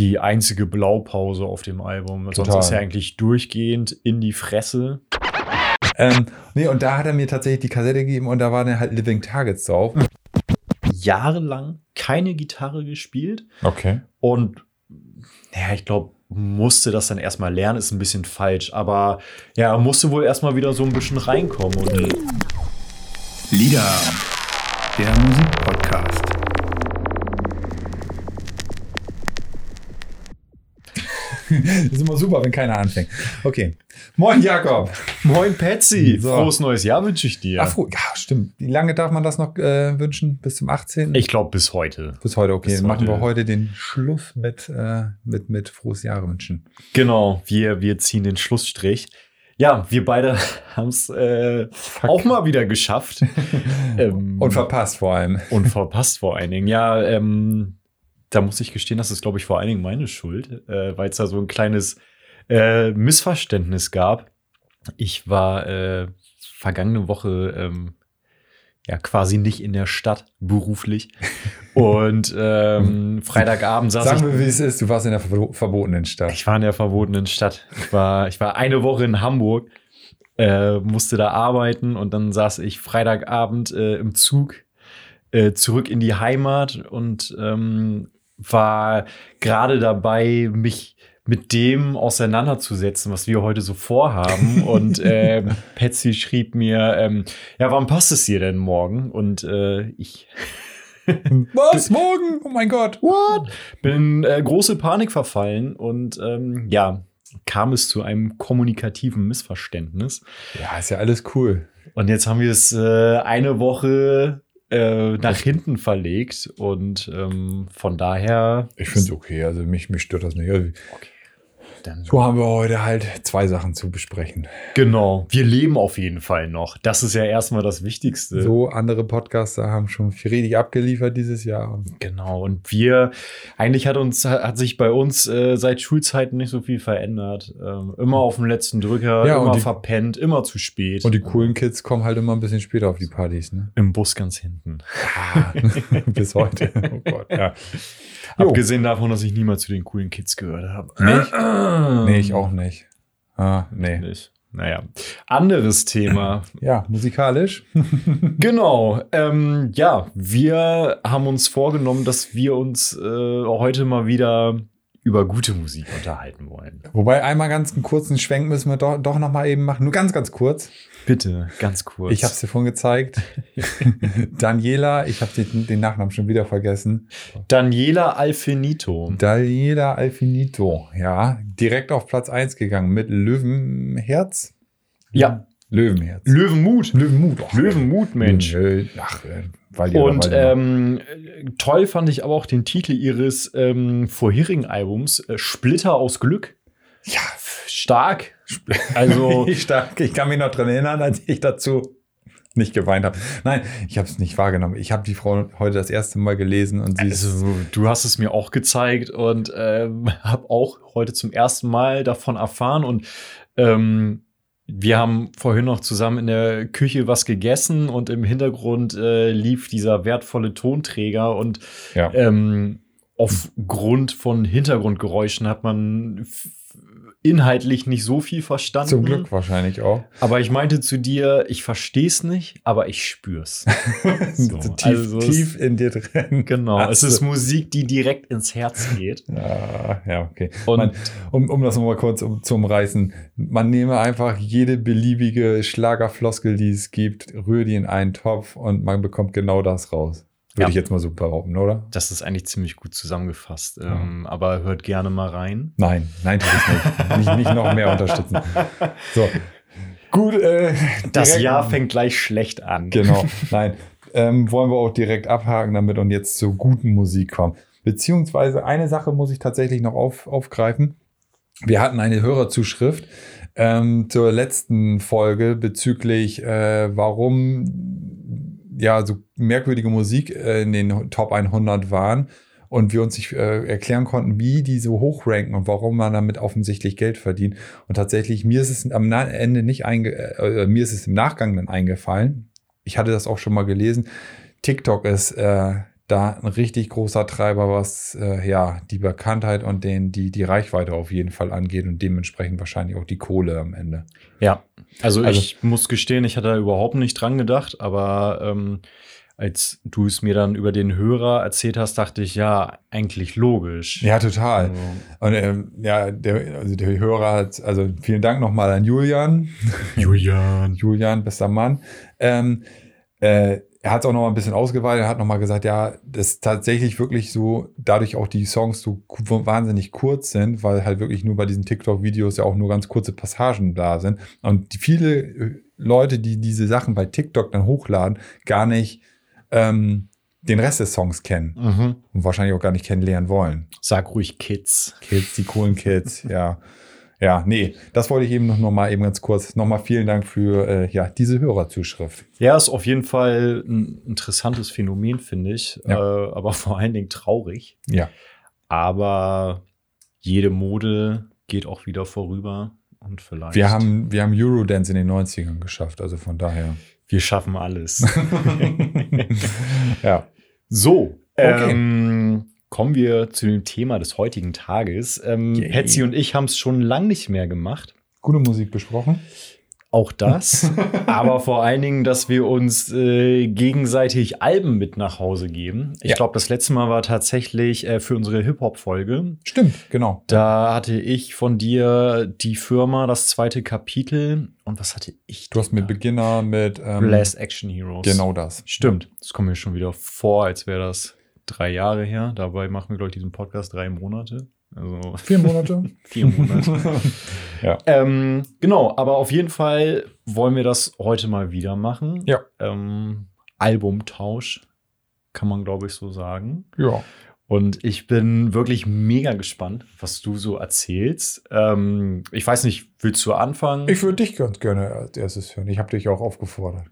die einzige Blaupause auf dem Album. Total. Sonst ist er eigentlich durchgehend in die Fresse. Ähm, nee, und da hat er mir tatsächlich die Kassette gegeben und da waren dann halt Living Targets drauf. Jahrelang keine Gitarre gespielt Okay. und ja, ich glaube, musste das dann erstmal lernen, ist ein bisschen falsch, aber ja, er musste wohl erstmal wieder so ein bisschen reinkommen und Lieder, der Musikpodcast. Ist immer super, wenn keiner anfängt. Okay. Moin, Jakob. Moin Patsy, So. frohes neues Jahr wünsche ich dir. Ach, froh. Ja, stimmt. Wie lange darf man das noch äh, wünschen? Bis zum 18.? ich glaube bis heute. Bis heute, okay. Bis Dann machen wir heute. heute den Schluss mit, äh, mit, mit frohes Jahre wünschen. Genau, wir, wir ziehen den Schlussstrich. Ja, wir beide haben es äh, auch mal wieder geschafft. ähm, Und verpasst vor allem. und verpasst vor allen Dingen. Ja, ähm, da muss ich gestehen, das ist, glaube ich, vor allen Dingen meine Schuld, äh, weil es da so ein kleines äh, Missverständnis gab. Ich war äh, vergangene Woche ähm, ja quasi nicht in der Stadt beruflich. Und ähm, Freitagabend saß Sagen wir, wie es ist. Du warst in der verbo- verbotenen Stadt. ich war in der verbotenen Stadt. Ich war, ich war eine Woche in Hamburg, äh, musste da arbeiten und dann saß ich Freitagabend äh, im Zug äh, zurück in die Heimat und ähm, war gerade dabei, mich mit dem auseinanderzusetzen, was wir heute so vorhaben. Und äh, Patsy schrieb mir, ähm, ja, wann passt es dir denn morgen? Und äh, ich Was? Morgen? Oh mein Gott. What? Bin äh, große Panik verfallen und ähm, ja, kam es zu einem kommunikativen Missverständnis. Ja, ist ja alles cool. Und jetzt haben wir es äh, eine Woche äh, nach hinten verlegt und ähm, von daher. Ich finde es okay. Also mich, mich stört das nicht. Also, Dann, so haben wir heute halt zwei Sachen zu besprechen. genau, wir leben auf jeden Fall noch. Das ist ja erstmal das Wichtigste. So andere Podcaster haben schon viel richtig abgeliefert dieses Jahr. Genau, und wir, eigentlich hat uns, hat sich bei uns äh, seit Schulzeiten nicht so viel verändert. Ähm, immer auf dem letzten Drücker, Ja, immer die- verpennt, immer zu spät. Und die coolen Kids kommen halt immer ein bisschen später auf die Partys, ne? Im Bus ganz hinten. Bis heute. Oh Gott, ja. Jo. Abgesehen davon, dass ich niemals zu den coolen Kids gehört habe. Nicht? Nee, ich auch nicht. Ah, nee. Nicht. Naja, anderes Thema. Ja, musikalisch. genau. Ähm, ja, wir haben uns vorgenommen, dass wir uns äh, heute mal wieder über gute Musik unterhalten wollen. Wobei einmal ganz einen kurzen Schwenk müssen wir doch, doch noch mal eben machen. Nur ganz, ganz kurz. Bitte, ganz kurz. Ich habe es dir vorhin gezeigt. Daniela, ich habe den, den Nachnamen schon wieder vergessen. Daniela Alfinito. Daniela Alfinito, ja, direkt auf Platz 1 gegangen mit Löwenherz. Ja, Löwenherz. Löwenmut. Löwenmut. Oh, Löwenmut, Mensch. Nö, Ach, äh, weil Und ähm, äh, toll fand ich aber auch den Titel ihres ähm, vorherigen Albums, äh, Splitter aus Glück. ja, Stark. Also, ich, stark, ich kann mich noch dran erinnern, als ich dazu nicht geweint habe. Nein, ich habe es nicht wahrgenommen. Ich habe die Frau heute das erste Mal gelesen und sie also, du hast es mir auch gezeigt und ähm, habe auch heute zum ersten Mal davon erfahren. Und ähm, wir haben vorhin noch zusammen in der Küche was gegessen und im Hintergrund äh, lief dieser wertvolle Tonträger und ja. ähm, aufgrund von Hintergrundgeräuschen hat man inhaltlich nicht so viel verstanden. zum Glück wahrscheinlich auch. Aber ich meinte zu dir, ich verstehe es nicht, aber ich spür's. So, tief, also tief in dir drin. Genau, Ach es ist Musik, die direkt ins Herz geht. Ja, ja, okay. Und- man, um, um das nochmal kurz um, zu umreißen, man nehme einfach jede beliebige Schlagerfloskel, die es gibt, rühre die in einen Topf und man bekommt genau das raus. Würde Ja. ich jetzt mal so behaupten, oder? Das ist eigentlich ziemlich gut zusammengefasst. Ähm, aber hört gerne mal rein. Nein, nein, tu es nicht. nicht. Nicht noch mehr unterstützen. So. Gut, äh, Das Jahr fängt gleich schlecht an. Genau, nein. Ähm, wollen wir auch direkt abhaken damit und jetzt zur guten Musik kommen. Beziehungsweise eine Sache muss ich tatsächlich noch auf, aufgreifen. Wir hatten eine Hörerzuschrift ähm, zur letzten Folge bezüglich, äh, warum ja so merkwürdige Musik äh, in den Top 100 waren und wir uns nicht äh, erklären konnten, wie die so hoch ranken und warum man damit offensichtlich Geld verdient. Und tatsächlich, mir ist es am Ende nicht einge äh, mir ist es im Nachgang dann eingefallen. Ich hatte das auch schon mal gelesen. TikTok ist äh, da ein richtig großer Treiber, was äh, ja die Bekanntheit und den, die, die Reichweite auf jeden Fall angeht und dementsprechend wahrscheinlich auch die Kohle am Ende. Ja, also, Also- ich muss gestehen, ich hatte da überhaupt nicht dran gedacht, aber ähm, als du es mir dann über den Hörer erzählt hast, dachte ich, ja, eigentlich logisch. Ja, total. Also, Und ähm, ja, der, also der Hörer hat, also vielen Dank nochmal an Julian. Julian. Julian, bester Mann. Ähm, äh, er hat es auch noch mal ein bisschen ausgeweitet, er hat noch mal gesagt, ja, das ist tatsächlich wirklich so, dadurch auch die Songs so wahnsinnig kurz sind, weil halt wirklich nur bei diesen TikTok-Videos ja auch nur ganz kurze Passagen da sind. Und viele äh, Leute, die diese Sachen bei TikTok dann hochladen, gar nicht ähm, den Rest des Songs kennen Mhm. und wahrscheinlich auch gar nicht kennenlernen wollen. Sag ruhig Kids. Kids, die coolen Kids, ja. Ja, nee, das wollte ich eben noch, noch mal eben ganz kurz. Nochmal vielen Dank für äh, ja, diese Hörerzuschrift. Ja, ist auf jeden Fall ein interessantes Phänomen, finde ich. Ja. Äh, aber vor allen Dingen traurig. Ja. Aber jede Mode geht auch wieder vorüber. Und vielleicht. Wir haben, wir haben Eurodance in den 90ern geschafft, also von daher. wir schaffen alles. ja. so, Okay. ähm, kommen wir zu dem Thema des heutigen Tages. Ähm, Yay. Hetzi und ich haben es schon lang nicht mehr gemacht. Gute Musik besprochen. Auch das. aber vor allen Dingen, dass wir uns äh, gegenseitig Alben mit nach Hause geben. Ich Ja. glaube, das letzte Mal war tatsächlich äh, für unsere Hip-Hop-Folge. Stimmt, genau. Da hatte ich von dir die Firma, das zweite Kapitel. Und was hatte ich? Du hast mit Beginner, mit ähm, Last Action Heroes. Genau das. Stimmt. Das kommt mir schon wieder vor, als wäre das drei Jahre her. Dabei machen wir, glaube ich, diesen Podcast drei Monate. Also Vier Monate. vier Monate. ja. ähm, genau, aber auf jeden Fall wollen wir das heute mal wieder machen. Ja. Ähm, Albumtausch, kann man, glaube ich, so sagen. Ja. Und ich bin wirklich mega gespannt, was du so erzählst. Ähm, ich weiß nicht, willst du anfangen? Ich würde dich ganz gerne als erstes hören. Ich habe dich auch aufgefordert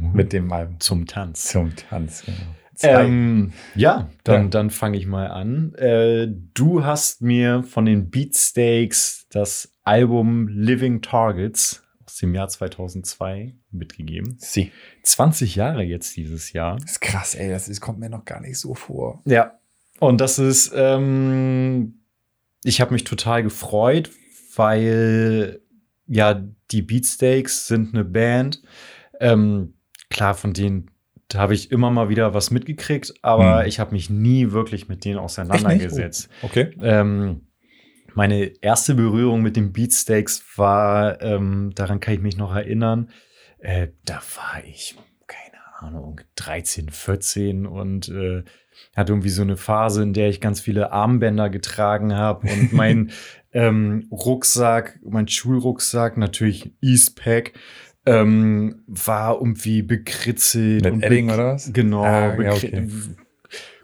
mit dem Album. Zum Tanz. Zum Tanz, genau. Ähm, ja, dann, Ja. dann fange ich mal an. Äh, du hast mir von den Beatsteaks das Album Living Targets aus dem Jahr 2002 mitgegeben. Sie. 20 Jahre jetzt dieses Jahr. Das ist krass, ey. Das ist, kommt mir noch gar nicht so vor. Ja. Und das ist, ähm, ich habe mich total gefreut, weil ja, die Beatsteaks sind eine Band. Ähm, klar, von denen da habe ich immer mal wieder was mitgekriegt, aber Hm. ich habe mich nie wirklich mit denen auseinandergesetzt. Okay. Ähm, meine erste Berührung mit den Beatsteaks war, ähm, daran kann ich mich noch erinnern, äh, da war ich, keine Ahnung, 13, 14 und äh, hatte irgendwie so eine Phase, in der ich ganz viele Armbänder getragen habe und mein ähm, Rucksack, mein Schulrucksack, natürlich Eastpack, ähm, war irgendwie bekritzelt. Mit und Edding oder was? Genau. Ah, ja, okay.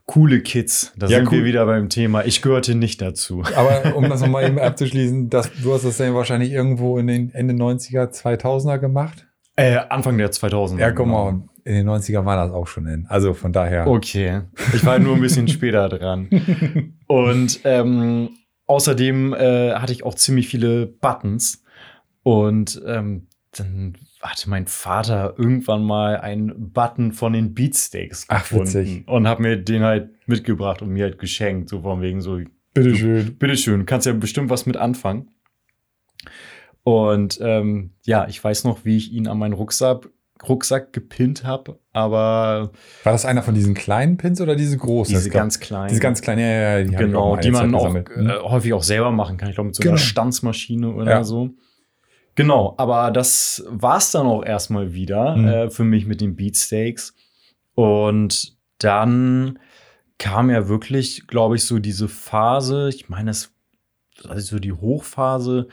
Coole Kids. Da Ja, sind cool. wir wieder beim Thema. Ich gehörte nicht dazu. Aber um das nochmal eben abzuschließen, das, du hast das dann wahrscheinlich irgendwo in den Ende 90er, 2000er gemacht. Äh, Anfang der 2000er. Ja, guck mal, genau. in den 90er war das auch schon in. Also von daher. Okay. Ich war nur ein bisschen später dran. Und ähm, außerdem äh, hatte ich auch ziemlich viele Buttons. Und ähm, dann hatte mein Vater irgendwann mal einen Button von den Beatsteaks Ach, gefunden witzig. und hat mir den halt mitgebracht und mir halt geschenkt. So von wegen so, Bitteschön. bitteschön, kannst ja bestimmt was mit anfangen. Und ähm, ja, ich weiß noch, wie ich ihn an meinen Rucksack, Rucksack gepinnt habe, aber War das einer von diesen kleinen Pins oder diese großen? diese ganz kleinen. Diese ganz kleinen, ja, ja, ja, die genau, die man Zeit auch. Hm? äh, häufig auch selber machen kann. Ich glaube, mit so Genau. einer Stanzmaschine oder Ja. so. Genau, aber das war es dann auch erstmal wieder Mhm. äh, für mich mit den Beatsteaks. Und dann kam ja wirklich, glaube ich, so diese Phase, ich meine, es also so die Hochphase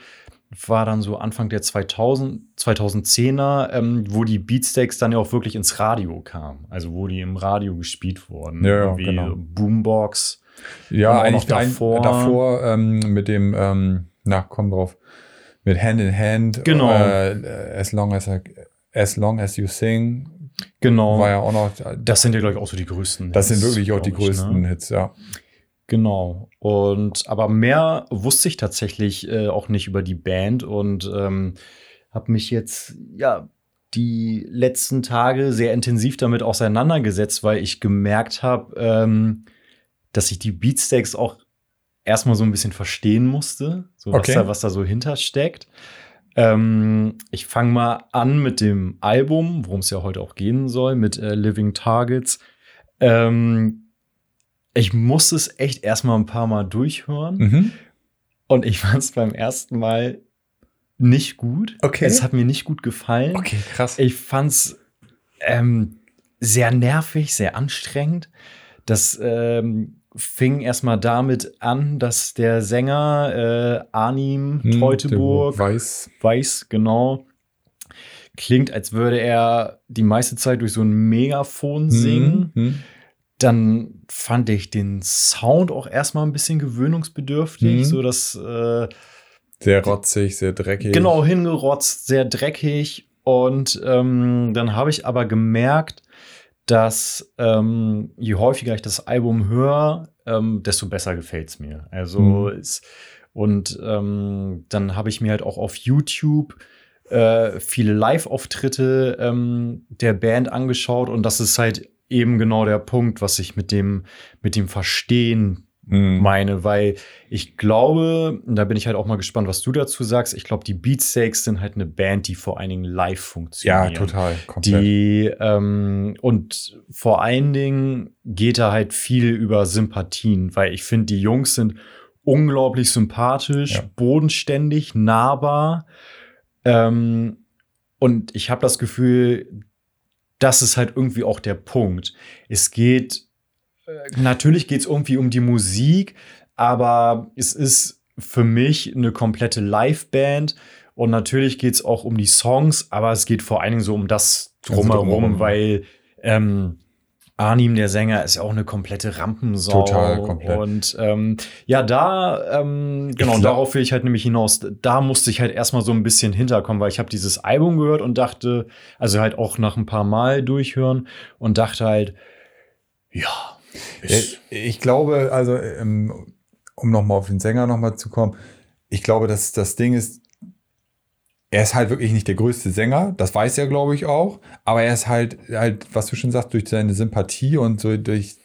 war dann so Anfang der 2000, 2010er, ähm, wo die Beatsteaks dann ja auch wirklich ins Radio kamen. Also wo die im Radio gespielt wurden. Ja, ja, genau. Boombox. Ja, eigentlich davor, davor. davor ähm, mit dem, ähm, na, komm drauf, mit Hand in Hand. Genau. Äh, as, long as, I, as long as you sing Genau. war ja auch noch. Das sind ja, glaube ich, auch so die größten. Das sind Hits, wirklich auch die ich, größten Ne? Hits, ja. Genau. Und aber mehr wusste ich tatsächlich äh, auch nicht über die Band und ähm, habe mich jetzt ja die letzten Tage sehr intensiv damit auseinandergesetzt, weil ich gemerkt habe, ähm, dass ich die Beatsteaks auch erstmal so ein bisschen verstehen musste, so was, Okay. da, was da so hintersteckt. Ähm, ich fange mal an mit dem Album, worum es ja heute auch gehen soll, mit äh, Living Targets. Ähm, ich musste es echt erstmal ein paar Mal durchhören. Mhm. Und ich fand es beim ersten Mal nicht gut. Okay. Es hat mir nicht gut gefallen. Okay, krass. Ich fand's ähm, sehr nervig, sehr anstrengend. Das ähm, fing erstmal damit an, dass der Sänger äh, Arnim Hm, Teuteburg, Weiß. weiß genau, klingt, als würde er die meiste Zeit durch so ein Megafon singen. Mhm. Dann fand ich den Sound auch erstmal ein bisschen gewöhnungsbedürftig, Mhm. so dass äh, Sehr rotzig, sehr dreckig. Genau, hingerotzt, sehr dreckig. Und ähm, dann habe ich aber gemerkt, dass ähm, je häufiger ich das Album höre, ähm, desto besser gefällt es mir. Also Mhm. es, und ähm, dann habe ich mir halt auch auf YouTube äh, viele Live-Auftritte ähm, der Band angeschaut und das ist halt eben genau der Punkt, was ich mit dem mit dem Verstehen Mhm. meine, weil ich glaube, und da bin ich halt auch mal gespannt, was du dazu sagst. Ich glaube, die Beatsteaks sind halt eine Band, die vor allen Dingen live Ja, funktionieren. total. Komplett. Die ähm, und vor allen Dingen geht da halt viel über Sympathien, weil ich finde, die Jungs sind unglaublich sympathisch, Ja. bodenständig, nahbar. Ähm, und ich habe das Gefühl, das ist halt irgendwie auch der Punkt. Es geht, natürlich geht es irgendwie um die Musik, aber es ist für mich eine komplette Liveband. Und natürlich geht es auch um die Songs, aber es geht vor allen Dingen so um das Also drumherum, drumherum. weil ähm, Arnim, der Sänger, ist ja auch eine komplette Rampensau. Total, komplett. Und ähm, ja, da, ähm, genau, darauf will ich halt nämlich hinaus. Da musste ich halt erstmal so ein bisschen hinterkommen, weil ich habe dieses Album gehört und dachte, also halt auch nach ein paar Mal durchhören und dachte halt, ja, ist, Äh, Ich glaube, also, ähm, um nochmal auf den Sänger nochmal zu kommen, ich glaube, dass das Ding ist, er ist halt wirklich nicht der größte Sänger, das weiß er, glaube ich, auch, aber er ist halt, halt, was du schon sagst, durch seine Sympathie und so durch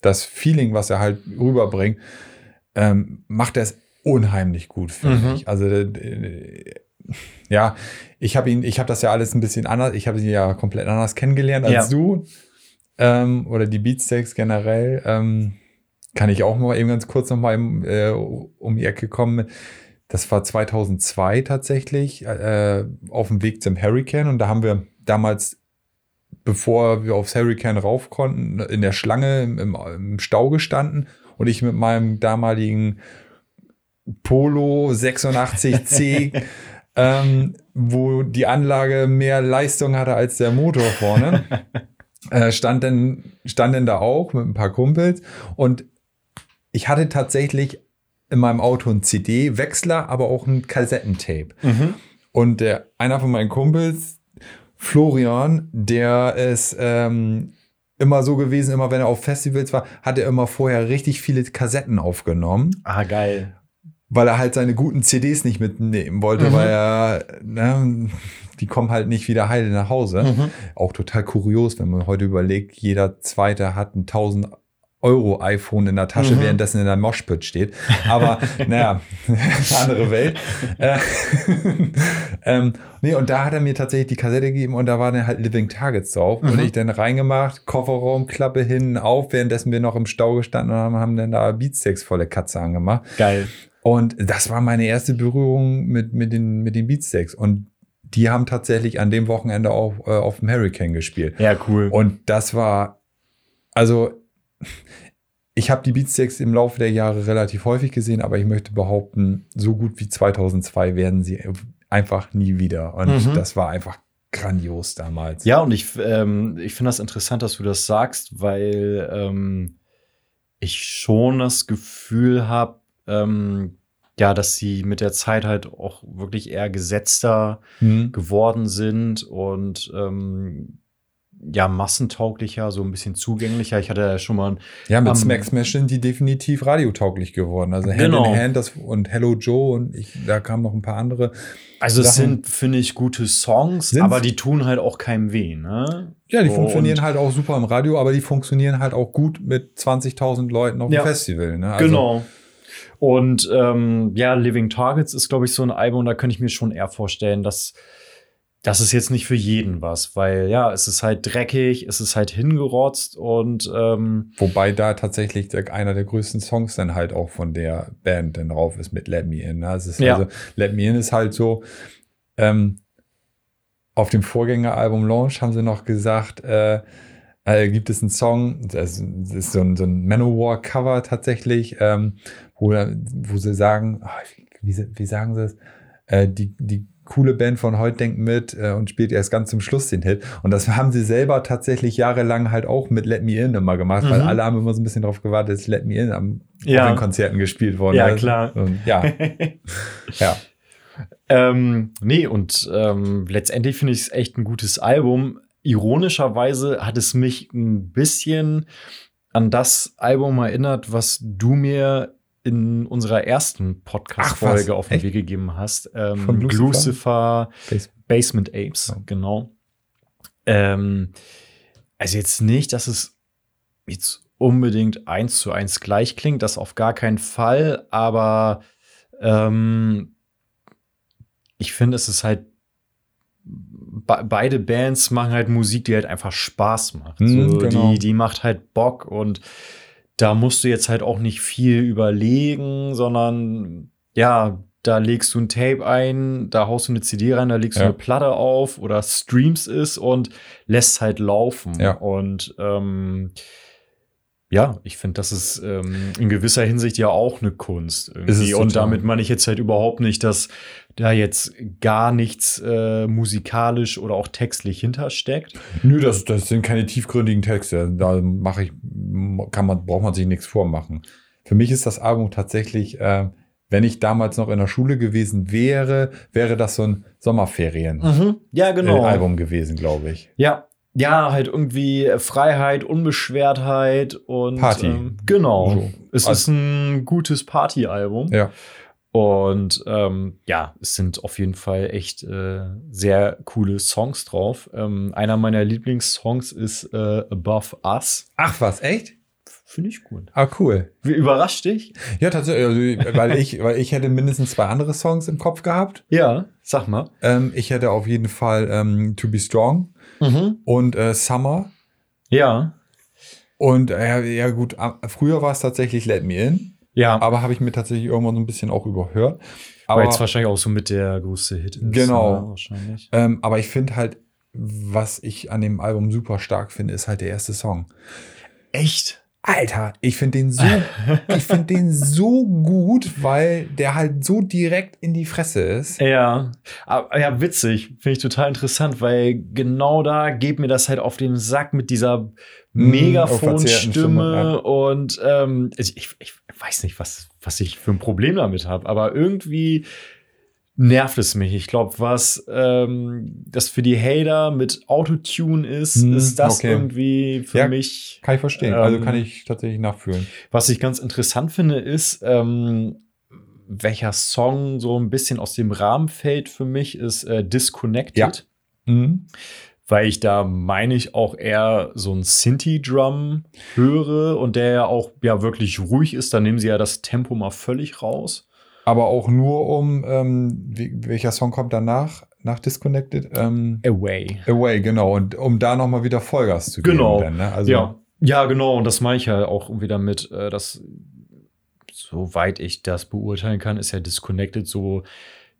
das Feeling, was er halt rüberbringt, ähm, macht er es unheimlich gut, finde Mhm. ich. Also, äh, ja, ich habe ihn, ich habe das ja alles ein bisschen anders, ich habe ihn ja komplett anders kennengelernt als Ja. du. Ähm, oder die Beatsteaks generell. Ähm, kann ich auch mal eben ganz kurz noch mal im, äh, um die Ecke kommen. Das war 2002 tatsächlich äh, auf dem Weg zum Hurricane und da haben wir damals, bevor wir aufs Hurricane rauf konnten, in der Schlange im, im, im Stau gestanden und ich mit meinem damaligen Polo 86C, ähm, wo die Anlage mehr Leistung hatte als der Motor vorne, äh, stand, denn, stand denn da auch mit ein paar Kumpels und ich hatte tatsächlich in meinem Auto einen CD-Wechsler, aber auch ein Kassettentape. Mhm. Und der, einer von meinen Kumpels, Florian, der ist ähm, immer so gewesen, immer wenn er auf Festivals war, hat er immer vorher richtig viele Kassetten aufgenommen, Ah, geil. Weil er halt seine guten CDs nicht mitnehmen wollte, Mhm. weil er, ne, die kommen halt nicht wieder heile nach Hause. Mhm. Auch total kurios, wenn man heute überlegt, jeder Zweite hat ein 1000 Euro iPhone in der Tasche, Mhm. währenddessen in der Moshpit steht. Aber naja, andere Welt. Äh, ähm, nee, und da hat er mir tatsächlich die Kassette gegeben und da waren dann halt Living Targets drauf. Und Mhm. ich dann reingemacht, Kofferraum, Klappe hinten auf, währenddessen wir noch im Stau gestanden haben, haben dann da Beatsteaks volle Katze angemacht. Geil. Und das war meine erste Berührung mit, mit, den, mit den Beatsteaks. Und die haben tatsächlich an dem Wochenende auch äh, auf dem Hurricane gespielt. Ja, cool. Und das war, also ich habe die Beatsteaks im Laufe der Jahre relativ häufig gesehen, aber ich möchte behaupten, so gut wie 2002 werden sie einfach nie wieder. Und Mhm. das war einfach grandios damals. Ja, und ich, ähm, ich finde das interessant, dass du das sagst, weil ähm, ich schon das Gefühl habe, ähm, ja, dass sie mit der Zeit halt auch wirklich eher gesetzter Hm. geworden sind und ähm, ja massentauglicher, so ein bisschen zugänglicher. Ich hatte ja schon mal ein Ja, mit Am- Smack Smash sind die definitiv radiotauglich geworden. Also Hand Genau. in Hand das, und Hello Joe und ich, da kamen noch ein paar andere. Also es Sachen- sind, finde ich, gute Songs, Sind's? aber die tun halt auch keinem weh, ne? Ja, die So, funktionieren halt auch super im Radio, aber die funktionieren halt auch gut mit 20.000 Leuten auf Ja. dem Festival. Ne? Also, genau. Und ähm, ja, Living Targets ist, glaube ich, so ein Album, da könnte ich mir schon eher vorstellen, dass das ist jetzt nicht für jeden was, weil ja, es ist halt dreckig, es ist halt hingerotzt und ähm, Wobei da tatsächlich der, einer der größten Songs dann halt auch von der Band dann drauf ist mit Let Me In. Ne? Es ist Ja. also, Let Me In ist halt so, ähm, auf dem Vorgängeralbum Launch haben sie noch gesagt, äh, äh, gibt es einen Song, das ist so ein, so ein Manowar-Cover tatsächlich, ähm, wo, wo sie sagen, ah, wie, wie sagen sie es? Äh, die, die coole Band von heute denkt mit äh, und spielt erst ganz zum Schluss den Hit. Und das haben sie selber tatsächlich jahrelang halt auch mit Let Me In immer gemacht, weil Mhm. alle haben immer so ein bisschen darauf gewartet, dass Let Me In am, Ja. den Konzerten gespielt worden Ja, ist. klar. Und, ja, ja. Ähm, nee, und ähm, letztendlich finde ich es echt ein gutes Album. Ironischerweise hat es mich ein bisschen an das Album erinnert, was du mir in unserer ersten Podcast-Folge auf den Echt? Weg gegeben hast. Ähm, Von Lucifer? Lucifer Base- Basement Apes, Ja. genau. Ähm, also jetzt nicht, dass es jetzt unbedingt eins zu eins gleich klingt, das auf gar keinen Fall, aber ähm, ich finde, es ist halt be beide Bands machen halt Musik, die halt einfach Spaß macht. Mhm, so, genau. die, die macht halt Bock und da musst du jetzt halt auch nicht viel überlegen, sondern ja, da legst du ein Tape ein, da haust du eine CD rein, da legst Ja. du eine Platte auf oder streams es und lässt halt laufen. Ja. Und ähm, ja, ich finde, das ist ähm, in gewisser Hinsicht ja auch eine Kunst. Irgendwie. Und damit meine ich jetzt halt überhaupt nicht, dass da jetzt gar nichts äh, musikalisch oder auch textlich hintersteckt. Nö, das, das sind keine tiefgründigen Texte. Da mache ich, kann man, braucht man sich nichts vormachen. Für mich ist das Album tatsächlich, äh, wenn ich damals noch in der Schule gewesen wäre, wäre das so ein Sommerferien-Album Ja, genau. gewesen, glaube ich. Ja. Ja, halt irgendwie Freiheit, Unbeschwertheit und Party. Ähm, genau. So. Es Also- ist ein gutes Partyalbum. Ja. Und ähm, ja, es sind auf jeden Fall echt äh, sehr coole Songs drauf. Ähm, einer meiner Lieblingssongs ist äh, Above Us. Ach was, echt? Finde ich gut. Ah, cool. Wie überrascht dich? Ja, tatsächlich, also, weil ich, weil ich hätte mindestens zwei andere Songs im Kopf gehabt. Ja, sag mal. Ähm, ich hätte auf jeden Fall ähm, To Be Strong und äh, Summer. Ja. Und äh, ja gut, früher war es tatsächlich Let Me In, Ja. aber habe ich mir tatsächlich irgendwann so ein bisschen auch überhört. Aber Aber, jetzt wahrscheinlich auch so mit der größte Hit ist. Genau. Ne, wahrscheinlich. ähm, aber ich finde halt, was ich an dem Album super stark finde, ist halt der erste Song. Echt? Alter, ich finde den so, ich finde den so gut, weil der halt so direkt in die Fresse ist. Ja, aber, ja, witzig. Finde ich total interessant, weil genau da geht mir das halt auf den Sack mit dieser Mm, Megafonstimme ja. und ähm, ich, ich, ich weiß nicht, was, was ich für ein Problem damit habe, aber irgendwie nervt es mich. Ich glaube, was ähm, das für die Hater mit Autotune ist, Hm, ist das okay. irgendwie für Ja. mich. Kann ich verstehen. also Ähm, kann ich tatsächlich nachfühlen. Was ich ganz interessant finde, ist, ähm, welcher Song so ein bisschen aus dem Rahmen fällt für mich, ist äh, Disconnected. Ja. Mhm. Weil ich da meine ich auch eher so ein Sinti-Drum höre und der ja auch ja wirklich ruhig ist. Da nehmen sie ja das Tempo mal völlig raus. Aber auch nur um, ähm, wie, welcher Song kommt danach? Nach Disconnected? Ähm, Away. Away, genau. Und um da nochmal wieder Vollgas zu geben. Genau. Ne? also, ja. ja, genau. Und das meine ich ja auch irgendwie damit, äh, dass, soweit ich das beurteilen kann, ist ja Disconnected so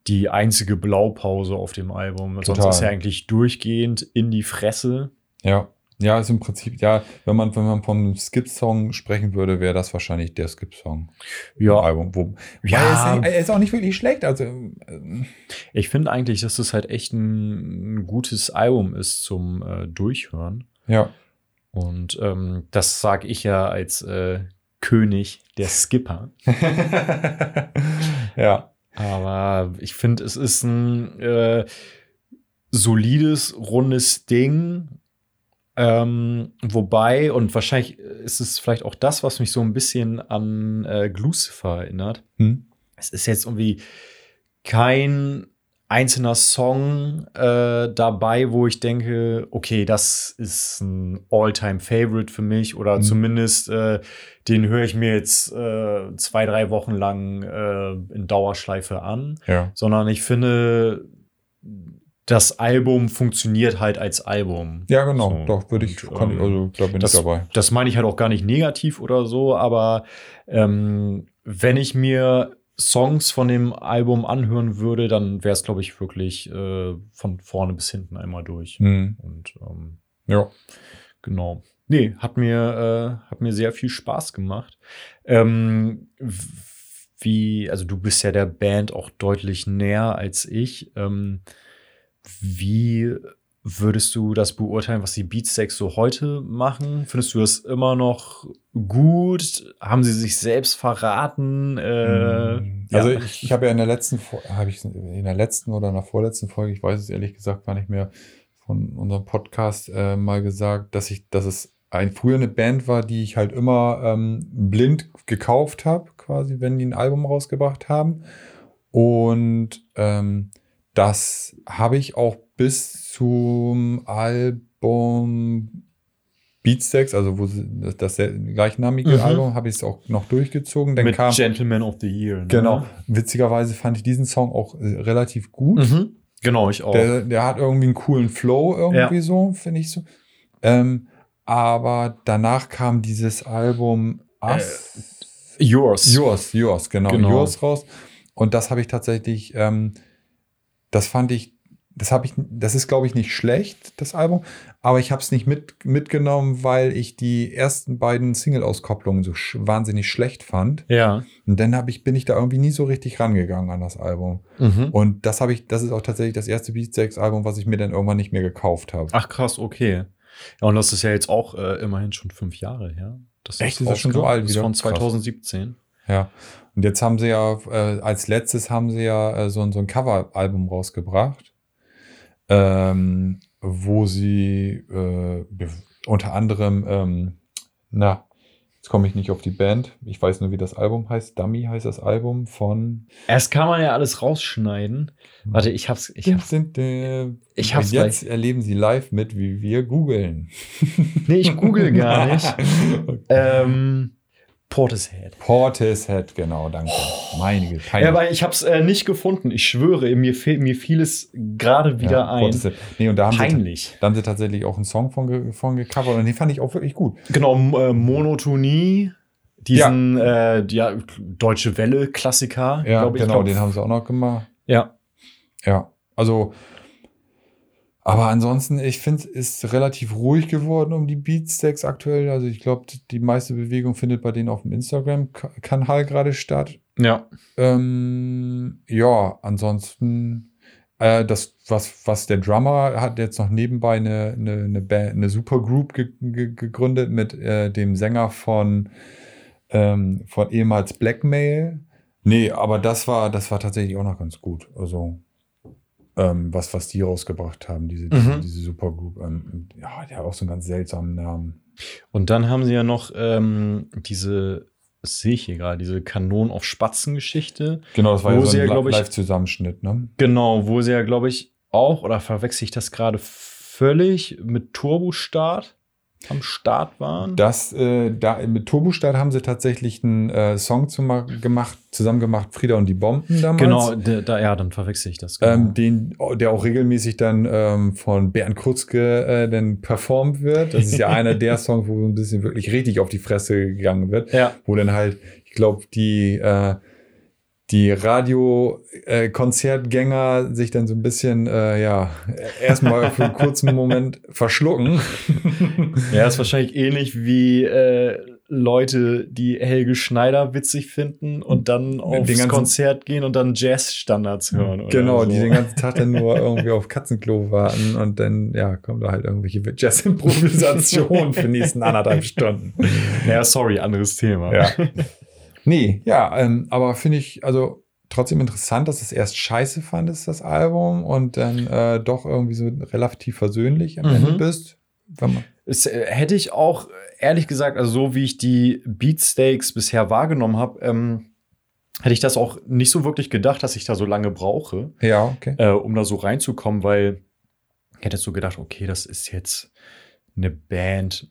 die einzige Blaupause auf dem Album. Sonst Total. ist ja eigentlich durchgehend in die Fresse. Ja. Ja, ist im Prinzip, ja, wenn man, wenn man vom Skip-Song sprechen würde, wäre das wahrscheinlich der Skip-Song Ja, Album. Wo, Ja. Er ist, ist auch nicht wirklich schlecht. Also, äh, ich finde eigentlich, dass das halt echt ein, ein gutes Album ist zum äh, Durchhören. ja. Und ähm, das sage ich ja als äh, König der Skipper. ja. Aber ich finde, es ist ein äh, solides, rundes Ding. Ähm, wobei, und wahrscheinlich ist es vielleicht auch das, was mich so ein bisschen an äh, Glucifer erinnert. Hm? Es ist jetzt irgendwie kein einzelner Song äh, dabei, wo ich denke, okay, das ist ein All-Time-Favorite für mich oder Mhm. zumindest äh, den höre ich mir jetzt äh, zwei, drei Wochen lang äh, in Dauerschleife an, Ja. sondern ich finde, das Album funktioniert halt als Album. Ja, genau. So. Doch, würde ich, kann, ich- ähm, also da bin das, ich dabei. das meine ich halt auch gar nicht negativ oder so, aber ähm, wenn ich mir Songs von dem Album anhören würde, dann wäre es, glaube ich, wirklich äh, von vorne bis hinten einmal durch. Hm. Und ähm, Ja. genau. Nee, hat mir, äh, hat mir sehr viel Spaß gemacht. Ähm, wie, also du bist ja der Band auch deutlich näher als ich. Ähm, wie würdest du das beurteilen, was die Beatsteaks so heute machen? Findest du das immer noch gut? Haben sie sich selbst verraten? Äh, also ja. ich, ich habe ja in der letzten, habe ich in der letzten oder in der vorletzten Folge, ich weiß es ehrlich gesagt gar nicht mehr, von unserem Podcast äh, mal gesagt, dass ich, dass es ein, früher eine Band war, die ich halt immer ähm, blind gekauft habe, quasi, wenn die ein Album rausgebracht haben. Und ähm, das habe ich auch bis zum Album Beatsteaks, also wo das, das gleichnamige Mhm. Album, habe ich es auch noch durchgezogen. Dann mit kam, Gentleman of the Year. Ne? genau, witzigerweise fand ich diesen Song auch äh, relativ gut. Mhm. Genau, ich auch. Der, der hat irgendwie einen coolen Flow irgendwie Ja. so, finde ich so. Ähm, aber danach kam dieses Album Us. Yours. Yours, Yours, genau, Genau. Yours raus. Und das habe ich tatsächlich, ähm, das fand ich, das habe ich, das ist glaube ich nicht schlecht, das Album, aber ich habe es nicht mit, mitgenommen, weil ich die ersten beiden Single-Auskopplungen so sch wahnsinnig schlecht fand. Ja. Und dann habe ich, bin ich da irgendwie nie so richtig rangegangen an das Album. Mhm. Und das habe ich, das ist auch tatsächlich das erste Beatsteaks-Album, was ich mir dann irgendwann nicht mehr gekauft habe. Ach krass, okay. Ja, und das ist ja jetzt auch äh, immerhin schon fünf Jahre her. Das Echt? Ist das schon so alt Das ist wieder? von Krass. 2017. Ja. Und jetzt haben sie ja, äh, als letztes haben sie ja äh, so, ein- so ein Cover-Album rausgebracht, ähm, wo sie äh, unter anderem, ähm, na, jetzt komme ich nicht auf die Band, ich weiß nur, wie das Album heißt. Dummy heißt das Album von. Erst kann man ja alles rausschneiden. Warte, ich hab's. Ich hab's sind, äh, Ich hab's und jetzt erleben sie live mit, wie wir googeln. nee, ich google gar nicht. ähm, Portishead. Portishead, genau, danke. Meine Güte. Ja, peinlich. aber ich hab's äh, nicht gefunden. Ich schwöre, mir, fehl, mir fiel es gerade wieder Ja, ein. Portishead. Nee, und da haben sie Peinlich. Da haben sie tatsächlich auch einen Song von, von gecovert und den fand ich auch wirklich gut. Genau, äh, Monotonie. Diesen ja. Äh, ja, Deutsche Welle-Klassiker. Ja, glaub ich. genau, Glaub- den haben sie auch noch gemacht. Ja. Ja, also, aber ansonsten, ich finde, es ist relativ ruhig geworden um die Beatsteaks aktuell. Also ich glaube, die meiste Bewegung findet bei denen auf dem Instagram-Kanal gerade statt. Ja. Ähm, ja, ansonsten, äh, das, was, was der Drummer hat jetzt noch nebenbei eine, eine, eine, Band, eine Supergroup ge ge gegründet mit äh, dem Sänger von, ähm, von ehemals Blackmail. Nee, aber das war, das war tatsächlich auch noch ganz gut. Also, ähm, was, was die rausgebracht haben, diese, diese, Mhm. diese Supergroup. Ähm, ja, der hat auch so einen ganz seltsamen Namen. Und dann haben sie ja noch ähm, diese, das sehe ich hier gerade, diese Kanonen auf Spatzen-Geschichte. Genau, das war ja so ein ja, Live-Zusammenschnitt, ne? Genau, wo sie ja, glaube ich, auch, oder verwechsel ich das gerade völlig mit Turbostart am Start waren? Das, äh, da, mit Turbostart haben sie tatsächlich einen äh, Song zu gemacht, zusammen gemacht, Frieda und die Bomben damals. genau, da, da, ja, dann verwechsel ich das. Genau. Ähm, den, der auch regelmäßig dann ähm, von Bernd Krutzke äh, dann performt wird. Das ist ja einer der Songs, wo ein bisschen wirklich richtig auf die Fresse gegangen wird. ja, Wo dann halt, ich glaube, die, äh, die Radio-Konzertgänger sich dann so ein bisschen, äh, ja, erstmal für einen kurzen Moment verschlucken. ja, ist wahrscheinlich ähnlich wie äh, Leute, die Helge Schneider witzig finden und dann aufs Konzert gehen und dann Jazz-Standards hören. Oder Genau, so. die den ganzen Tag dann nur irgendwie auf Katzenklo warten und dann, ja, kommen da halt irgendwelche Jazz-Improvisationen für die nächsten anderthalb Stunden. Ja, sorry, anderes Thema. Ja. Nee, ja, ähm, aber finde ich, also trotzdem interessant, dass es erst scheiße fandest, das Album, und dann äh, doch irgendwie so relativ versöhnlich am Mhm. Ende bist. Wenn man, Es äh, hätte ich auch, ehrlich gesagt, also so wie ich die Beatsteaks bisher wahrgenommen habe, ähm, hätte ich das auch nicht so wirklich gedacht, dass ich da so lange brauche, Ja, okay. äh, um da so reinzukommen, weil ich hätte so gedacht, okay, das ist jetzt eine Band,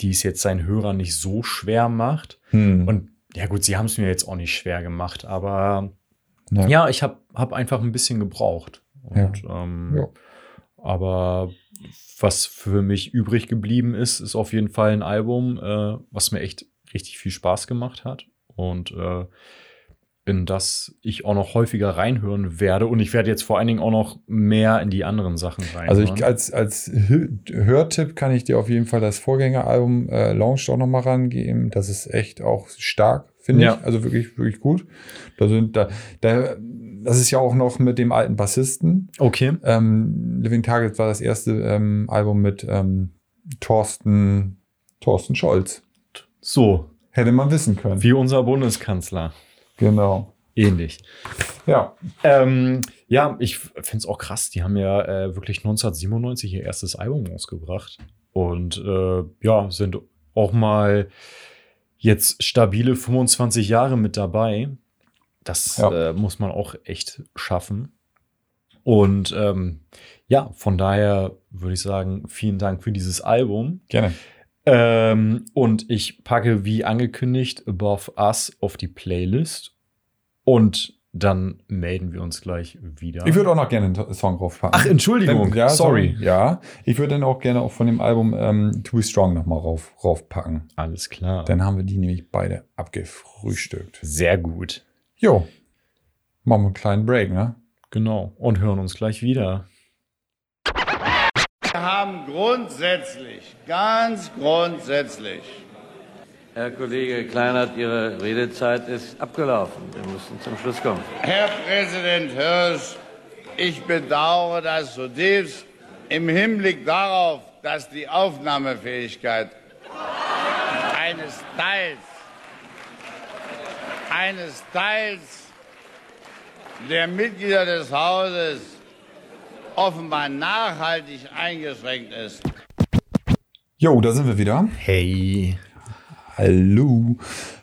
die es jetzt seinen Hörern nicht so schwer macht. Hm. Und ja gut, sie haben es mir jetzt auch nicht schwer gemacht, aber Ja. ja, ich habe hab einfach ein bisschen gebraucht. Und, ähm, Ja. Aber was für mich übrig geblieben ist, ist auf jeden Fall ein Album, äh, was mir echt richtig viel Spaß gemacht hat und äh, in das ich auch noch häufiger reinhören werde. Und ich werde jetzt vor allen Dingen auch noch mehr in die anderen Sachen reinhören. Also ich, als, als Hö- Hörtipp kann ich dir auf jeden Fall das Vorgängeralbum äh, Launch auch nochmal rangeben. Das ist echt auch stark, finde Ja. ich. Also wirklich, wirklich gut. Da sind da, da, das ist ja auch noch mit dem alten Bassisten. okay. Ähm, Living Target war das erste ähm, Album mit ähm, Thorsten, Thorsten Scholz. So, Hätte man wissen können. wie unser Bundeskanzler. Genau. Ähnlich. Ja. Ähm, ja, ich finde es auch krass. Die haben ja äh, wirklich 1997 ihr erstes Album rausgebracht und äh, ja, sind auch mal jetzt stabile 25 Jahre mit dabei. Das Ja. äh, muss man auch echt schaffen. Und ähm, ja, von daher würde ich sagen, vielen Dank für dieses Album. Gerne. Ähm, und ich packe, wie angekündigt, Above Us auf die Playlist. Und dann melden wir uns gleich wieder. Ich würde auch noch gerne einen Song draufpacken. Ach, Entschuldigung. Dann- ja, sorry. Ja, ich würde dann auch gerne auch von dem Album ähm, To Be Strong nochmal rauf, raufpacken. Alles klar. Dann haben wir die nämlich beide abgefrühstückt. Sehr gut. Jo. Machen wir einen kleinen Break, ne? Genau. Und hören uns gleich wieder. Wir haben grundsätzlich, ganz grundsätzlich, Herr Kollege Kleinert, Ihre Redezeit ist abgelaufen. Wir müssen zum Schluss kommen. Herr Präsident Hirsch, ich bedauere das zutiefst im Hinblick darauf, dass die Aufnahmefähigkeit eines Teils, eines Teils der Mitglieder des Hauses offenbar nachhaltig eingeschränkt ist. Jo, da sind wir wieder. Hey. Hallo.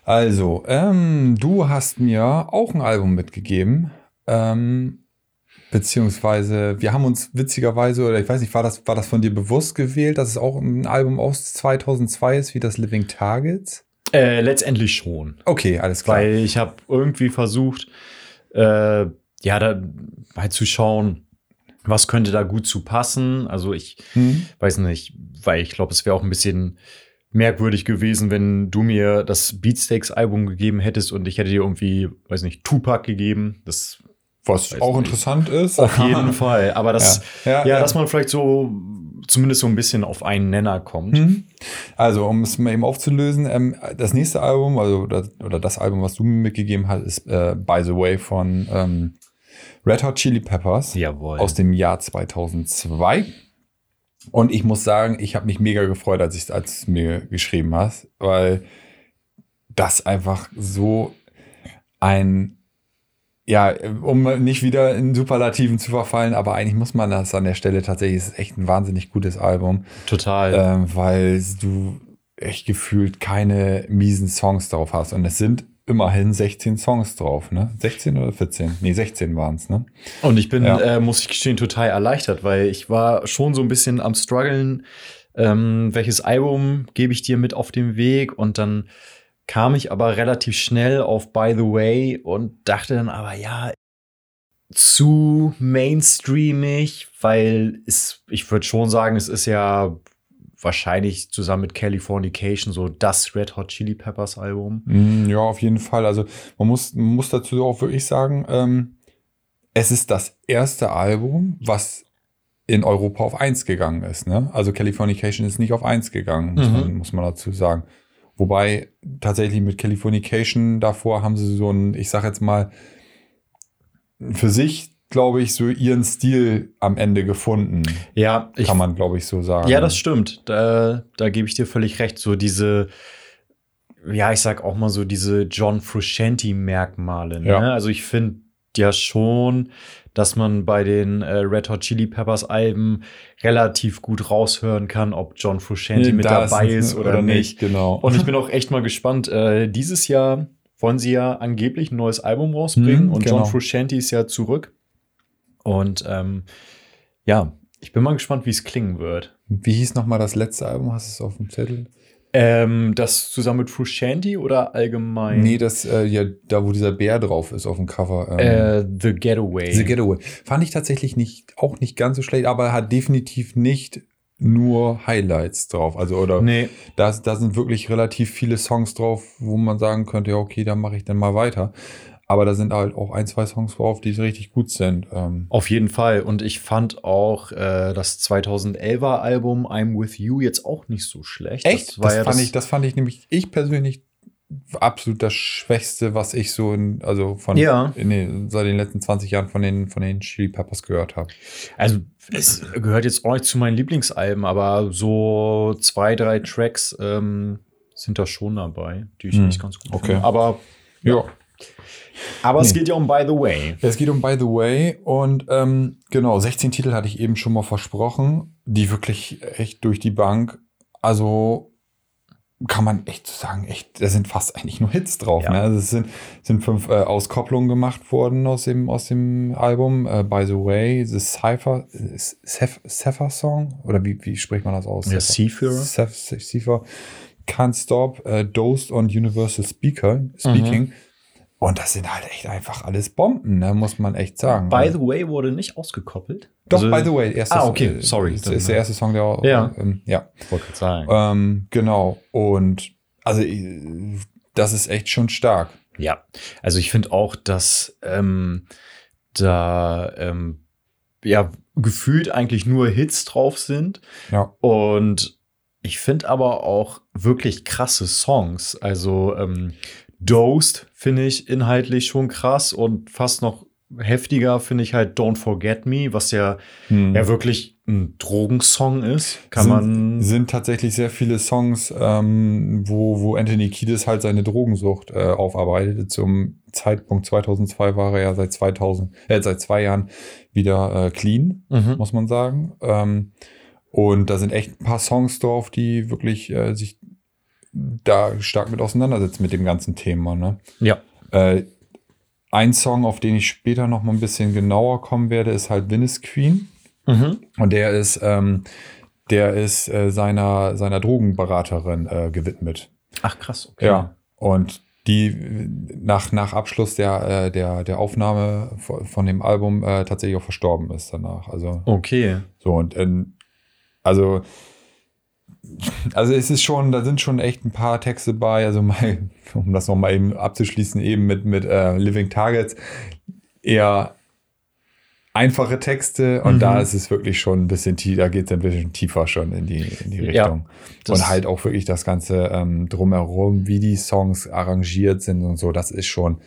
Also, ähm, du hast mir auch ein Album mitgegeben. Ähm, beziehungsweise, wir haben uns witzigerweise, oder ich weiß nicht, war das, war das von dir bewusst gewählt, dass es auch ein Album aus 2002 ist, wie das Living Targets? Äh, letztendlich schon. Okay, alles klar. Weil ich habe irgendwie versucht, äh, ja, da halt zu schauen, was könnte da gut zu passen. Also ich Hm? weiß nicht, weil ich glaube, es wäre auch ein bisschen merkwürdig gewesen, wenn du mir das Beatsteaks-Album gegeben hättest und ich hätte dir irgendwie, weiß nicht, Tupac gegeben. Das Was auch nicht. interessant ist. auf jeden Fall. Aber das, Ja. ja, Ja, ja. dass man vielleicht so zumindest so ein bisschen auf einen Nenner kommt. Hm? Also, um es mal eben aufzulösen, ähm, das nächste Album, also oder, oder das Album, was du mir mitgegeben hast, ist äh, By the Way von ähm, Red Hot Chili Peppers Jawohl. aus dem Jahr 2002. Und ich muss sagen, ich habe mich mega gefreut, als ich als du mir geschrieben hast, weil das einfach so ein ja, um nicht wieder in Superlativen zu verfallen, aber eigentlich muss man das an der Stelle tatsächlich, es ist echt ein wahnsinnig gutes Album Total. ähm, weil du echt gefühlt keine miesen Songs drauf hast. Und es sind immerhin 16 Songs drauf, ne? 16 oder 14? Nee, 16 waren es, ne? Und ich bin, Ja. äh, muss ich gestehen, total erleichtert, weil ich war schon so ein bisschen am struggeln, ähm, welches Album gebe ich dir mit auf den Weg und dann kam ich aber relativ schnell auf By the Way und dachte dann aber, ja, zu mainstreamig, weil es, ich würde schon sagen, es ist ja wahrscheinlich zusammen mit Californication so das Red Hot Chili Peppers Album. Mm, Ja, auf jeden Fall. Also man muss, man muss dazu auch wirklich sagen, ähm, es ist das erste Album, was in Europa auf 1 gegangen ist. Ne? Also Californication ist nicht auf 1 gegangen, muss, Mhm. man, muss man dazu sagen. Wobei tatsächlich mit Californication davor haben sie so ein, ich sag jetzt mal, für sich, glaube ich, so ihren Stil am Ende gefunden. Ja, ich kann man, glaube ich, so sagen. Ja, das stimmt. Da, da gebe ich dir völlig recht. So diese, ja, ich sag auch mal so diese John Frusciante-Merkmale. Ne? Ja. Also ich finde, ja schon, dass man bei den äh, Red Hot Chili Peppers Alben relativ gut raushören kann, ob John Frusciante mit Da dabei ist oder, nicht. Genau. Und ich bin auch echt mal gespannt. Äh, dieses Jahr wollen sie ja angeblich ein neues Album rausbringen Mhm, und genau. John Frusciante ist ja zurück. Und ähm, ja, ich bin mal gespannt, wie es klingen wird. Wie hieß noch mal das letzte Album? Hast du es auf dem Zettel? Ähm, das zusammen mit Frusciante oder allgemein? Nee, das, äh, ja, da wo dieser Bär drauf ist auf dem Cover. ähm, äh, The Getaway. The Getaway. Fand ich tatsächlich nicht, auch nicht ganz so schlecht, aber hat definitiv nicht nur Highlights drauf. Also, oder nee, da, da sind wirklich relativ viele Songs drauf, wo man sagen könnte, ja, okay, da mache ich dann mal weiter. Aber da sind halt auch ein, zwei Songs drauf, die richtig gut sind. Ähm, auf jeden Fall. Und ich fand auch äh, das 2011er Album I'm With You jetzt auch nicht so schlecht. echt? Das, war ja fand das, ich, das fand ich nämlich, ich persönlich absolut das Schwächste, was ich so in, also von Ja. in den, seit den letzten 20 Jahren von den, von den Chili Peppers gehört habe. Also, es gehört jetzt auch nicht zu meinen Lieblingsalben, aber so zwei, drei Tracks ähm, sind da schon dabei, die ich Hm, echt ganz gut okay. finde. Aber, Ja. Aber es Nee. geht ja um By the Way. Es geht um By the Way und ähm, genau, 16 Titel hatte ich eben schon mal versprochen, die wirklich echt durch die Bank, also kann man echt sagen, echt, da sind fast eigentlich nur Hits drauf. Ja. Ne? Also es sind, sind fünf äh, Auskopplungen gemacht worden aus dem, aus dem Album. Äh, By the Way, The Cypher, Cypher Song, oder wie, wie spricht man das aus? Ja, Cypher. Cypher. Can't Stop, äh, Dosed und Universal Speaker, Speaking. Und das sind halt echt einfach alles Bomben, ne? muss man echt sagen. By the Way wurde nicht ausgekoppelt. Doch, Also- by the way, erster Ah, okay, äh, sorry. Ist, ist der erste Song, der Ja. ähm, ja. Wollte sagen. Ähm, genau. Und also äh, das ist echt schon stark. Ja, also ich finde auch, dass ähm, da ähm, ja gefühlt eigentlich nur Hits drauf sind. Ja. Und ich finde aber auch wirklich krasse Songs. Also ähm, Dosed finde ich inhaltlich schon krass und fast noch heftiger finde ich halt Don't Forget Me, was ja, ja wirklich ein Drogensong ist. Kann sind, man. sind tatsächlich sehr viele Songs, ähm, wo, wo Anthony Kiedis halt seine Drogensucht äh, aufarbeitet. Zum Zeitpunkt 2002 war er ja seit 2000, äh, seit zwei Jahren wieder äh, clean, Mhm. muss man sagen. Ähm, und da sind echt ein paar Songs drauf, die wirklich äh, sich da stark mit auseinandersetzen mit dem ganzen Thema. Ne? Ja. Äh, ein Song, auf den ich später noch mal ein bisschen genauer kommen werde, ist halt Venice Queen. Mhm. Und der ist, ähm, der ist äh, seiner, seiner Drogenberaterin äh, gewidmet. Ach krass, okay. Ja. Und die nach, nach Abschluss der, äh, der, der Aufnahme von von dem Album äh, tatsächlich auch verstorben ist danach. Also Okay. so und ähm, also also es ist schon, da sind schon echt ein paar Texte bei, also mal, um das nochmal eben abzuschließen, eben mit, mit äh, Living Targets, eher einfache Texte und Mhm. da ist es wirklich schon ein bisschen tiefer, da geht es ein bisschen tiefer schon in die, in die Ja, Richtung. das- und halt auch wirklich das Ganze ähm, drumherum, wie die Songs arrangiert sind und so, das ist schon,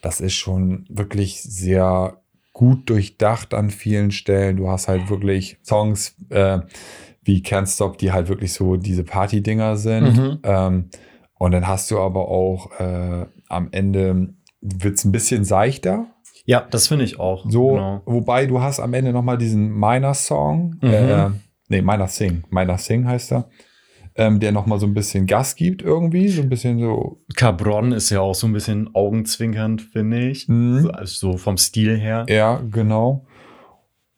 das ist schon wirklich sehr gut durchdacht an vielen Stellen. Du hast halt wirklich Songs äh, wie Can't Stop, die halt wirklich so diese Party-Dinger sind. Mhm. Ähm, und dann hast du aber auch äh, am Ende wird es ein bisschen seichter. Ja, das finde ich auch. So, Genau. wobei du hast am Ende nochmal diesen Minor-Song, Mhm. äh, nee, Minor Sing, Minor Sing heißt er, ähm, der nochmal so ein bisschen Gas gibt irgendwie, so ein bisschen so, Cabron ist ja auch so ein bisschen augenzwinkernd, finde ich. Mhm. So, also so vom Stil her. ja, genau.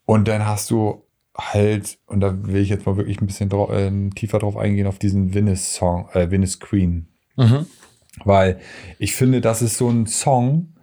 Und dann hast du halt, und da will ich jetzt mal wirklich ein bisschen drau- äh, tiefer drauf eingehen, auf diesen Venice-Song, äh, Venice Queen. Mhm. Weil ich finde, das ist so ein Song,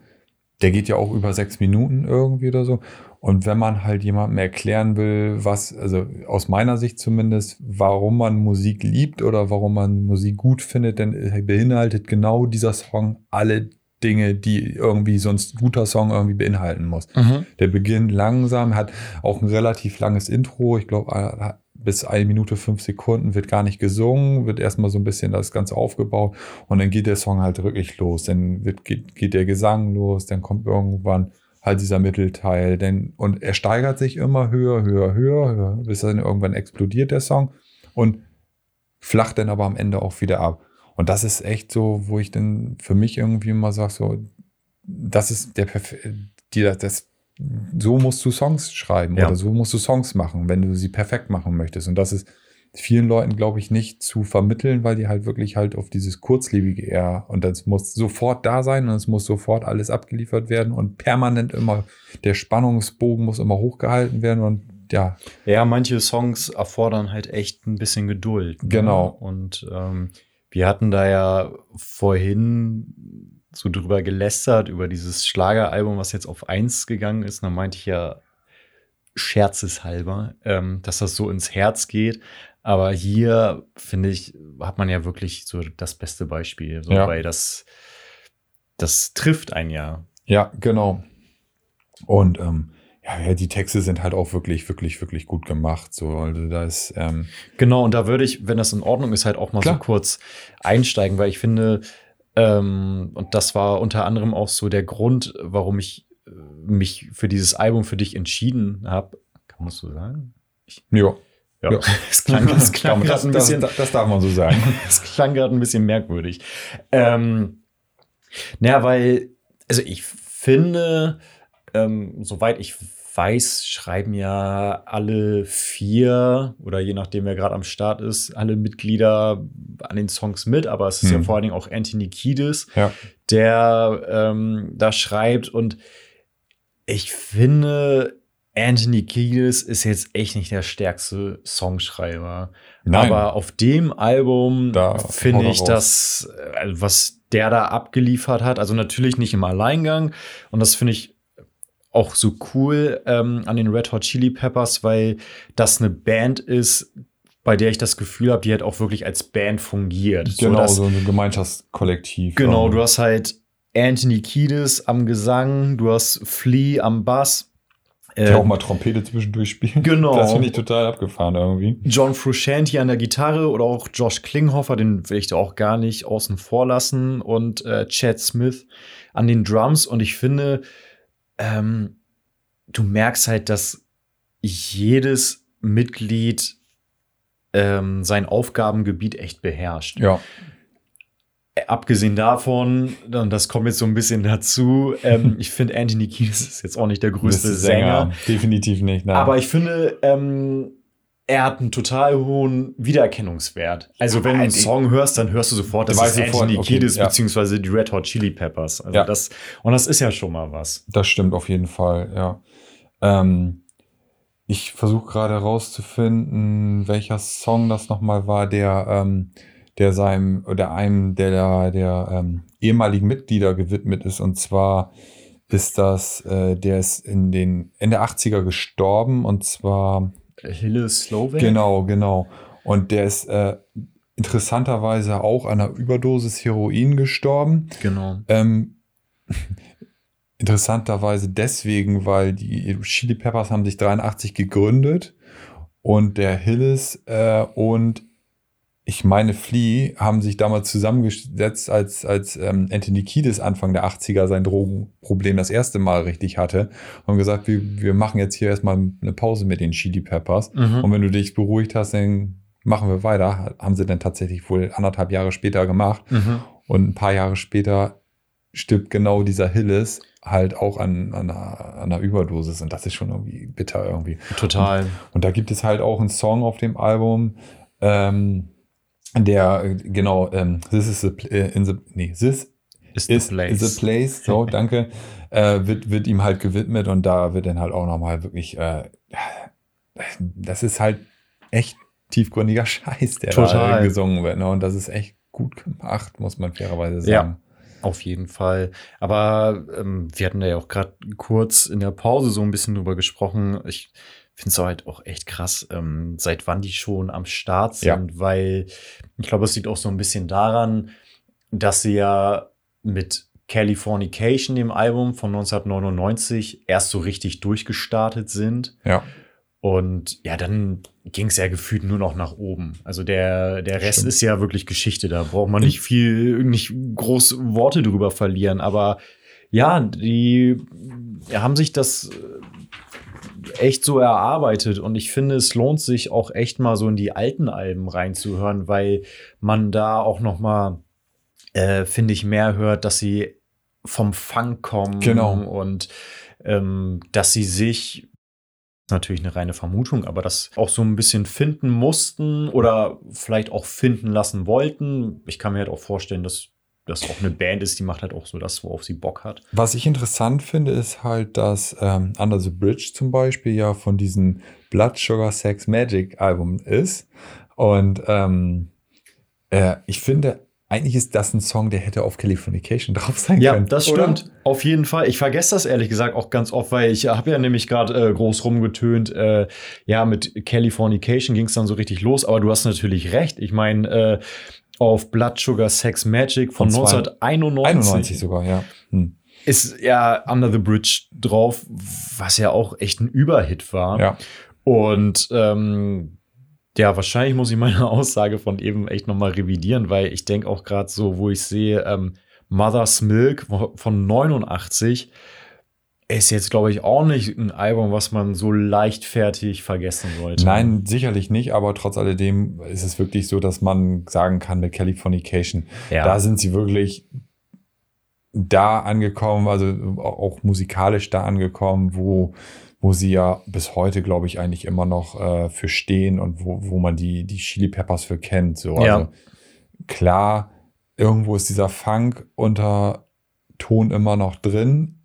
der geht ja auch über sechs Minuten irgendwie oder so. Und wenn man halt jemandem erklären will, was, also aus meiner Sicht zumindest, warum man Musik liebt oder warum man Musik gut findet, dann beinhaltet genau dieser Song alle Dinge, die irgendwie sonst ein guter Song irgendwie beinhalten muss. Mhm. Der beginnt langsam, hat auch ein relativ langes Intro. Ich glaube, bis eine Minute fünf Sekunden wird gar nicht gesungen, wird erstmal so ein bisschen das Ganze aufgebaut und dann geht der Song halt wirklich los. Dann wird, geht, geht der Gesang los, dann kommt irgendwann halt dieser Mittelteil. Denn, und er steigert sich immer höher, höher, höher, höher, bis dann irgendwann explodiert der Song und flacht dann aber am Ende auch wieder ab. Und das ist echt so, wo ich dann für mich irgendwie mal sage, so, das ist der die das, so musst du Songs schreiben Ja. oder so musst du Songs machen, wenn du sie perfekt machen möchtest. Und das ist vielen Leuten, glaube ich, nicht zu vermitteln, weil die halt wirklich halt auf dieses kurzlebige eher und das muss sofort da sein und es muss sofort alles abgeliefert werden und permanent immer der Spannungsbogen muss immer hochgehalten werden und ja, Ja, manche Songs erfordern halt echt ein bisschen Geduld. ne? Genau. Und ähm, wir hatten da ja vorhin so drüber gelästert, über dieses Schlageralbum, was jetzt auf eins gegangen ist. Da meinte ich ja scherzeshalber, ähm, dass das so ins Herz geht. Aber hier, finde ich, hat man ja wirklich so das beste Beispiel. So, Ja. Weil das, das trifft ein ja. Ja, genau. Und ähm, ja, ja, die Texte sind halt auch wirklich, wirklich, wirklich gut gemacht. So, also da ist, ähm, Genau, und da würde ich, wenn das in Ordnung ist, halt auch mal Klar. so kurz einsteigen, weil ich finde, ähm, und das war unter anderem auch so der Grund, warum ich äh, mich für dieses Album für dich entschieden habe. Kann man so sagen? ja. Ja, Ja. es klang, es klang das, gerade ein bisschen, das, das darf man so sagen. es klang gerade ein bisschen merkwürdig. Ähm, naja, weil, also ich finde, ähm, soweit ich weiß, schreiben ja alle vier oder je nachdem, wer gerade am Start ist, alle Mitglieder an den Songs mit, aber es ist ja Hm. vor allen Dingen auch Anthony Kiedis, Ja. der ähm, da schreibt und ich finde, Anthony Kiedis ist jetzt echt nicht der stärkste Songschreiber. Nein. Aber auf dem Album finde ich das, äh, was der da abgeliefert hat, also natürlich nicht im Alleingang. Und das finde ich auch so cool ähm, an den Red Hot Chili Peppers, weil das eine Band ist, bei der ich das Gefühl habe, die hat auch wirklich als Band fungiert. Genau, dass- so ein Gemeinschaftskollektiv. Genau, Ähm, du hast halt Anthony Kiedis am Gesang, du hast Flea am Bass. der äh, auch mal Trompete zwischendurch spielen. Genau. Das finde ich total abgefahren irgendwie. John Frusciante an der Gitarre oder auch Josh Klinghoffer, den will ich da auch gar nicht außen vor lassen und äh, Chad Smith an den Drums und ich finde, ähm, du merkst halt, dass jedes Mitglied ähm, sein Aufgabengebiet echt beherrscht. Ja. Abgesehen davon, und das kommt jetzt so ein bisschen dazu, ähm, ich finde Anthony Kiedis ist jetzt auch nicht der größte ist Sänger. Definitiv nicht. Nein. Aber ich finde, ähm, er hat einen total hohen Wiedererkennungswert. Also, wenn du einen Song hörst, dann hörst du sofort, das Du ist weißt sofort, Anthony okay, Kiedis ja. beziehungsweise die Red Hot Chili Peppers. Also Ja. das, und das ist ja schon mal was. Das stimmt auf jeden Fall, ja. Ähm, ich versuche gerade herauszufinden, welcher Song das nochmal war, der, ähm, der seinem oder einem der, der ähm, ehemaligen Mitglieder gewidmet ist. Und zwar ist das, äh, der ist in den Ende 80er gestorben und zwar Hille Slovak? Genau, genau. Und der ist äh, interessanterweise auch an einer Überdosis Heroin gestorben. Genau. Ähm, interessanterweise deswegen, weil die Chili Peppers haben sich 83 gegründet und der Hillis äh, und ich meine Flea haben sich damals zusammengesetzt, als, als ähm, Anthony Kiedis Anfang der 80er sein Drogenproblem das erste Mal richtig hatte und gesagt, wir, wir machen jetzt hier erstmal eine Pause mit den Chili Peppers Mhm. und wenn du dich beruhigt hast, dann machen wir weiter. Haben sie dann tatsächlich wohl anderthalb Jahre später gemacht. Mhm. Und ein paar Jahre später stirbt genau dieser Hillis halt auch an, an, einer, an einer Überdosis. Und das ist schon irgendwie bitter irgendwie. Total. Und da gibt es halt auch einen Song auf dem Album, ähm, der, äh, genau, ähm, This is the, äh, in the, nee, This Ist is the place. the place, so, danke, äh, wird, wird ihm halt gewidmet und da wird dann halt auch nochmal wirklich, äh, das ist halt echt tiefgründiger Scheiß, der da Total. gesungen wird. Ne? Und das ist echt gut gemacht, muss man fairerweise Ja. sagen. Auf jeden Fall. Aber ähm, wir hatten da ja auch gerade kurz in der Pause so ein bisschen drüber gesprochen. Ich finde es halt auch echt krass, ähm, seit wann die schon am Start sind, weil ich glaube, es liegt auch so ein bisschen daran, dass sie ja mit Californication, dem Album von 1999, erst so richtig durchgestartet sind. Ja. Und ja, dann ging es ja gefühlt nur noch nach oben. Also der, der Rest Stimmt. ist ja wirklich Geschichte. Da braucht man nicht viel, nicht groß Worte drüber verlieren. Aber ja, die haben sich das echt so erarbeitet. Und ich finde, es lohnt sich auch echt mal so in die alten Alben reinzuhören, weil man da auch noch mal, äh, finde ich, mehr hört, dass sie vom Funk kommen Genau. und ähm, dass sie sich natürlich eine reine Vermutung, aber das auch so ein bisschen finden mussten oder vielleicht auch finden lassen wollten. Ich kann mir halt auch vorstellen, dass das auch eine Band ist, die macht halt auch so das, worauf sie Bock hat. Was ich interessant finde, ist halt, dass ähm, Under the Bridge zum Beispiel ja von diesem Blood Sugar Sex Magic Album ist. Und ähm, äh, ich finde, eigentlich ist das ein Song, der hätte auf Californication drauf sein Ja, können. das oder? stimmt. Auf jeden Fall. Ich vergesse das ehrlich gesagt auch ganz oft, weil ich habe ja nämlich gerade äh, groß rumgetönt. Äh, ja, mit Californication ging es dann so richtig los. Aber du hast natürlich recht. Ich meine, äh, auf Blood Sugar Sex Magic von, Von zwei- 1991 91 sogar, ja. Hm. ist ja Under the Bridge drauf, was ja auch echt ein Überhit war. Ja. Und ähm, ja, wahrscheinlich muss ich meine Aussage von eben echt nochmal revidieren, weil ich denke auch gerade so, wo ich sehe, ähm, Mother's Milk von 89 ist jetzt, glaube ich, auch nicht ein Album, was man so leichtfertig vergessen sollte. Nein, sicherlich nicht, aber trotz alledem ist es wirklich so, dass man sagen kann, mit Californication, Ja. da sind sie wirklich da angekommen, also auch musikalisch da angekommen, wo, wo sie ja bis heute, glaube ich, eigentlich immer noch äh, für stehen und wo, wo man die, die Chili Peppers für kennt. So. Ja. Also klar, irgendwo ist dieser Funk-Unterton immer noch drin,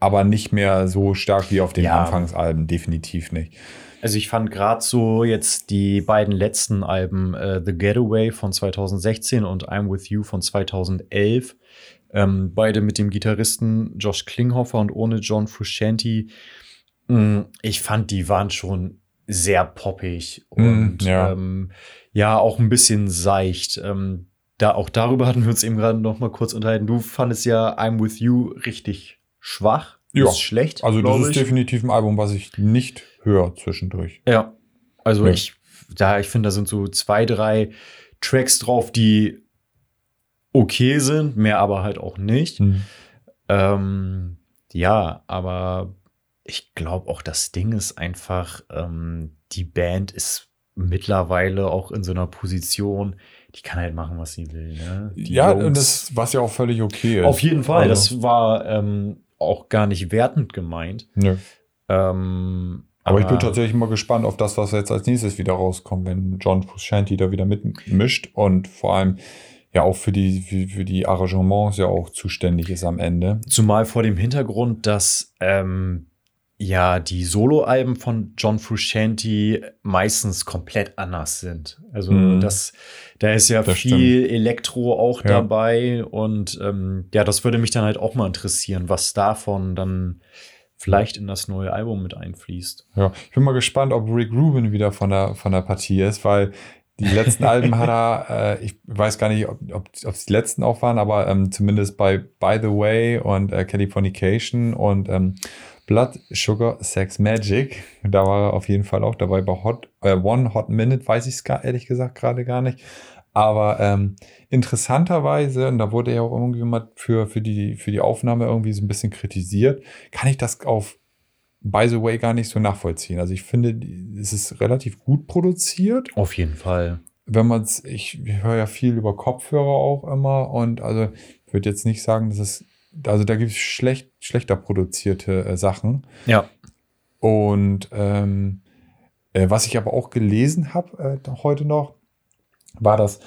aber nicht mehr so stark wie auf den Ja. Anfangsalben, definitiv nicht. Also ich fand gerade so jetzt die beiden letzten Alben, äh, The Getaway von 2016 und I'm With You von 2011, ähm, beide mit dem Gitarristen Josh Klinghoffer und ohne John Frusciante. mh, Ich fand, die waren schon sehr poppig und Mm, ja. ähm, ja, auch ein bisschen seicht. Ähm, da, auch darüber hatten wir uns eben gerade noch mal kurz unterhalten. Du fandest ja I'm With You richtig schwach. Ja. Ist schlecht. Also das ist ich. definitiv ein Album, was ich nicht höre zwischendurch. Ja, also Ja. ich, da, ich finde, da sind so zwei, drei Tracks drauf, die okay sind, mehr aber halt auch nicht. Hm. Ähm, ja, aber ich glaube auch, das Ding ist einfach, ähm, die Band ist mittlerweile auch in so einer Position, die kann halt machen, was sie will. Ne? Ja, Jungs- und das, was ja auch völlig okay ist. auf jeden Fall. Also, Das war ähm, auch gar nicht wertend gemeint. nö. Ähm, Aber ich bin tatsächlich mal gespannt auf das, was jetzt als nächstes wieder rauskommt, wenn John Frusciante da wieder mitmischt und vor allem ja auch für die, für, für die Arrangements ja auch zuständig ist am Ende. Zumal vor dem Hintergrund, dass ähm, ja die Soloalben von John Frusciante meistens komplett anders sind. Also Mhm. das, da ist ja Das viel Elektro auch Ja. dabei und ähm, ja, das würde mich dann halt auch mal interessieren, was davon dann vielleicht in das neue Album mit einfließt. Ja, ich bin mal gespannt, ob Rick Rubin wieder von der, von der Partie ist, weil die letzten Alben hat er, äh, ich weiß gar nicht, ob ob ob es die letzten auch waren, aber ähm, zumindest bei By the Way und äh, Californication und ähm, Blood, Sugar, Sex, Magic, da war er auf jeden Fall auch dabei. Bei Hot, äh, One Hot Minute weiß ich es ehrlich gesagt gerade gar nicht. Aber ähm, interessanterweise, und da wurde ja auch irgendwie mal für, für, die, für die Aufnahme irgendwie so ein bisschen kritisiert, kann ich das auf by the way gar nicht so nachvollziehen. Also ich finde, es ist relativ gut produziert. Auf jeden Fall. Wenn man es, ich höre ja viel über Kopfhörer auch immer und also ich würde jetzt nicht sagen, dass es, also da gibt es schlecht, schlechter produzierte äh, Sachen. Ja. Und ähm, äh, was ich aber auch gelesen habe äh, heute noch, war, dass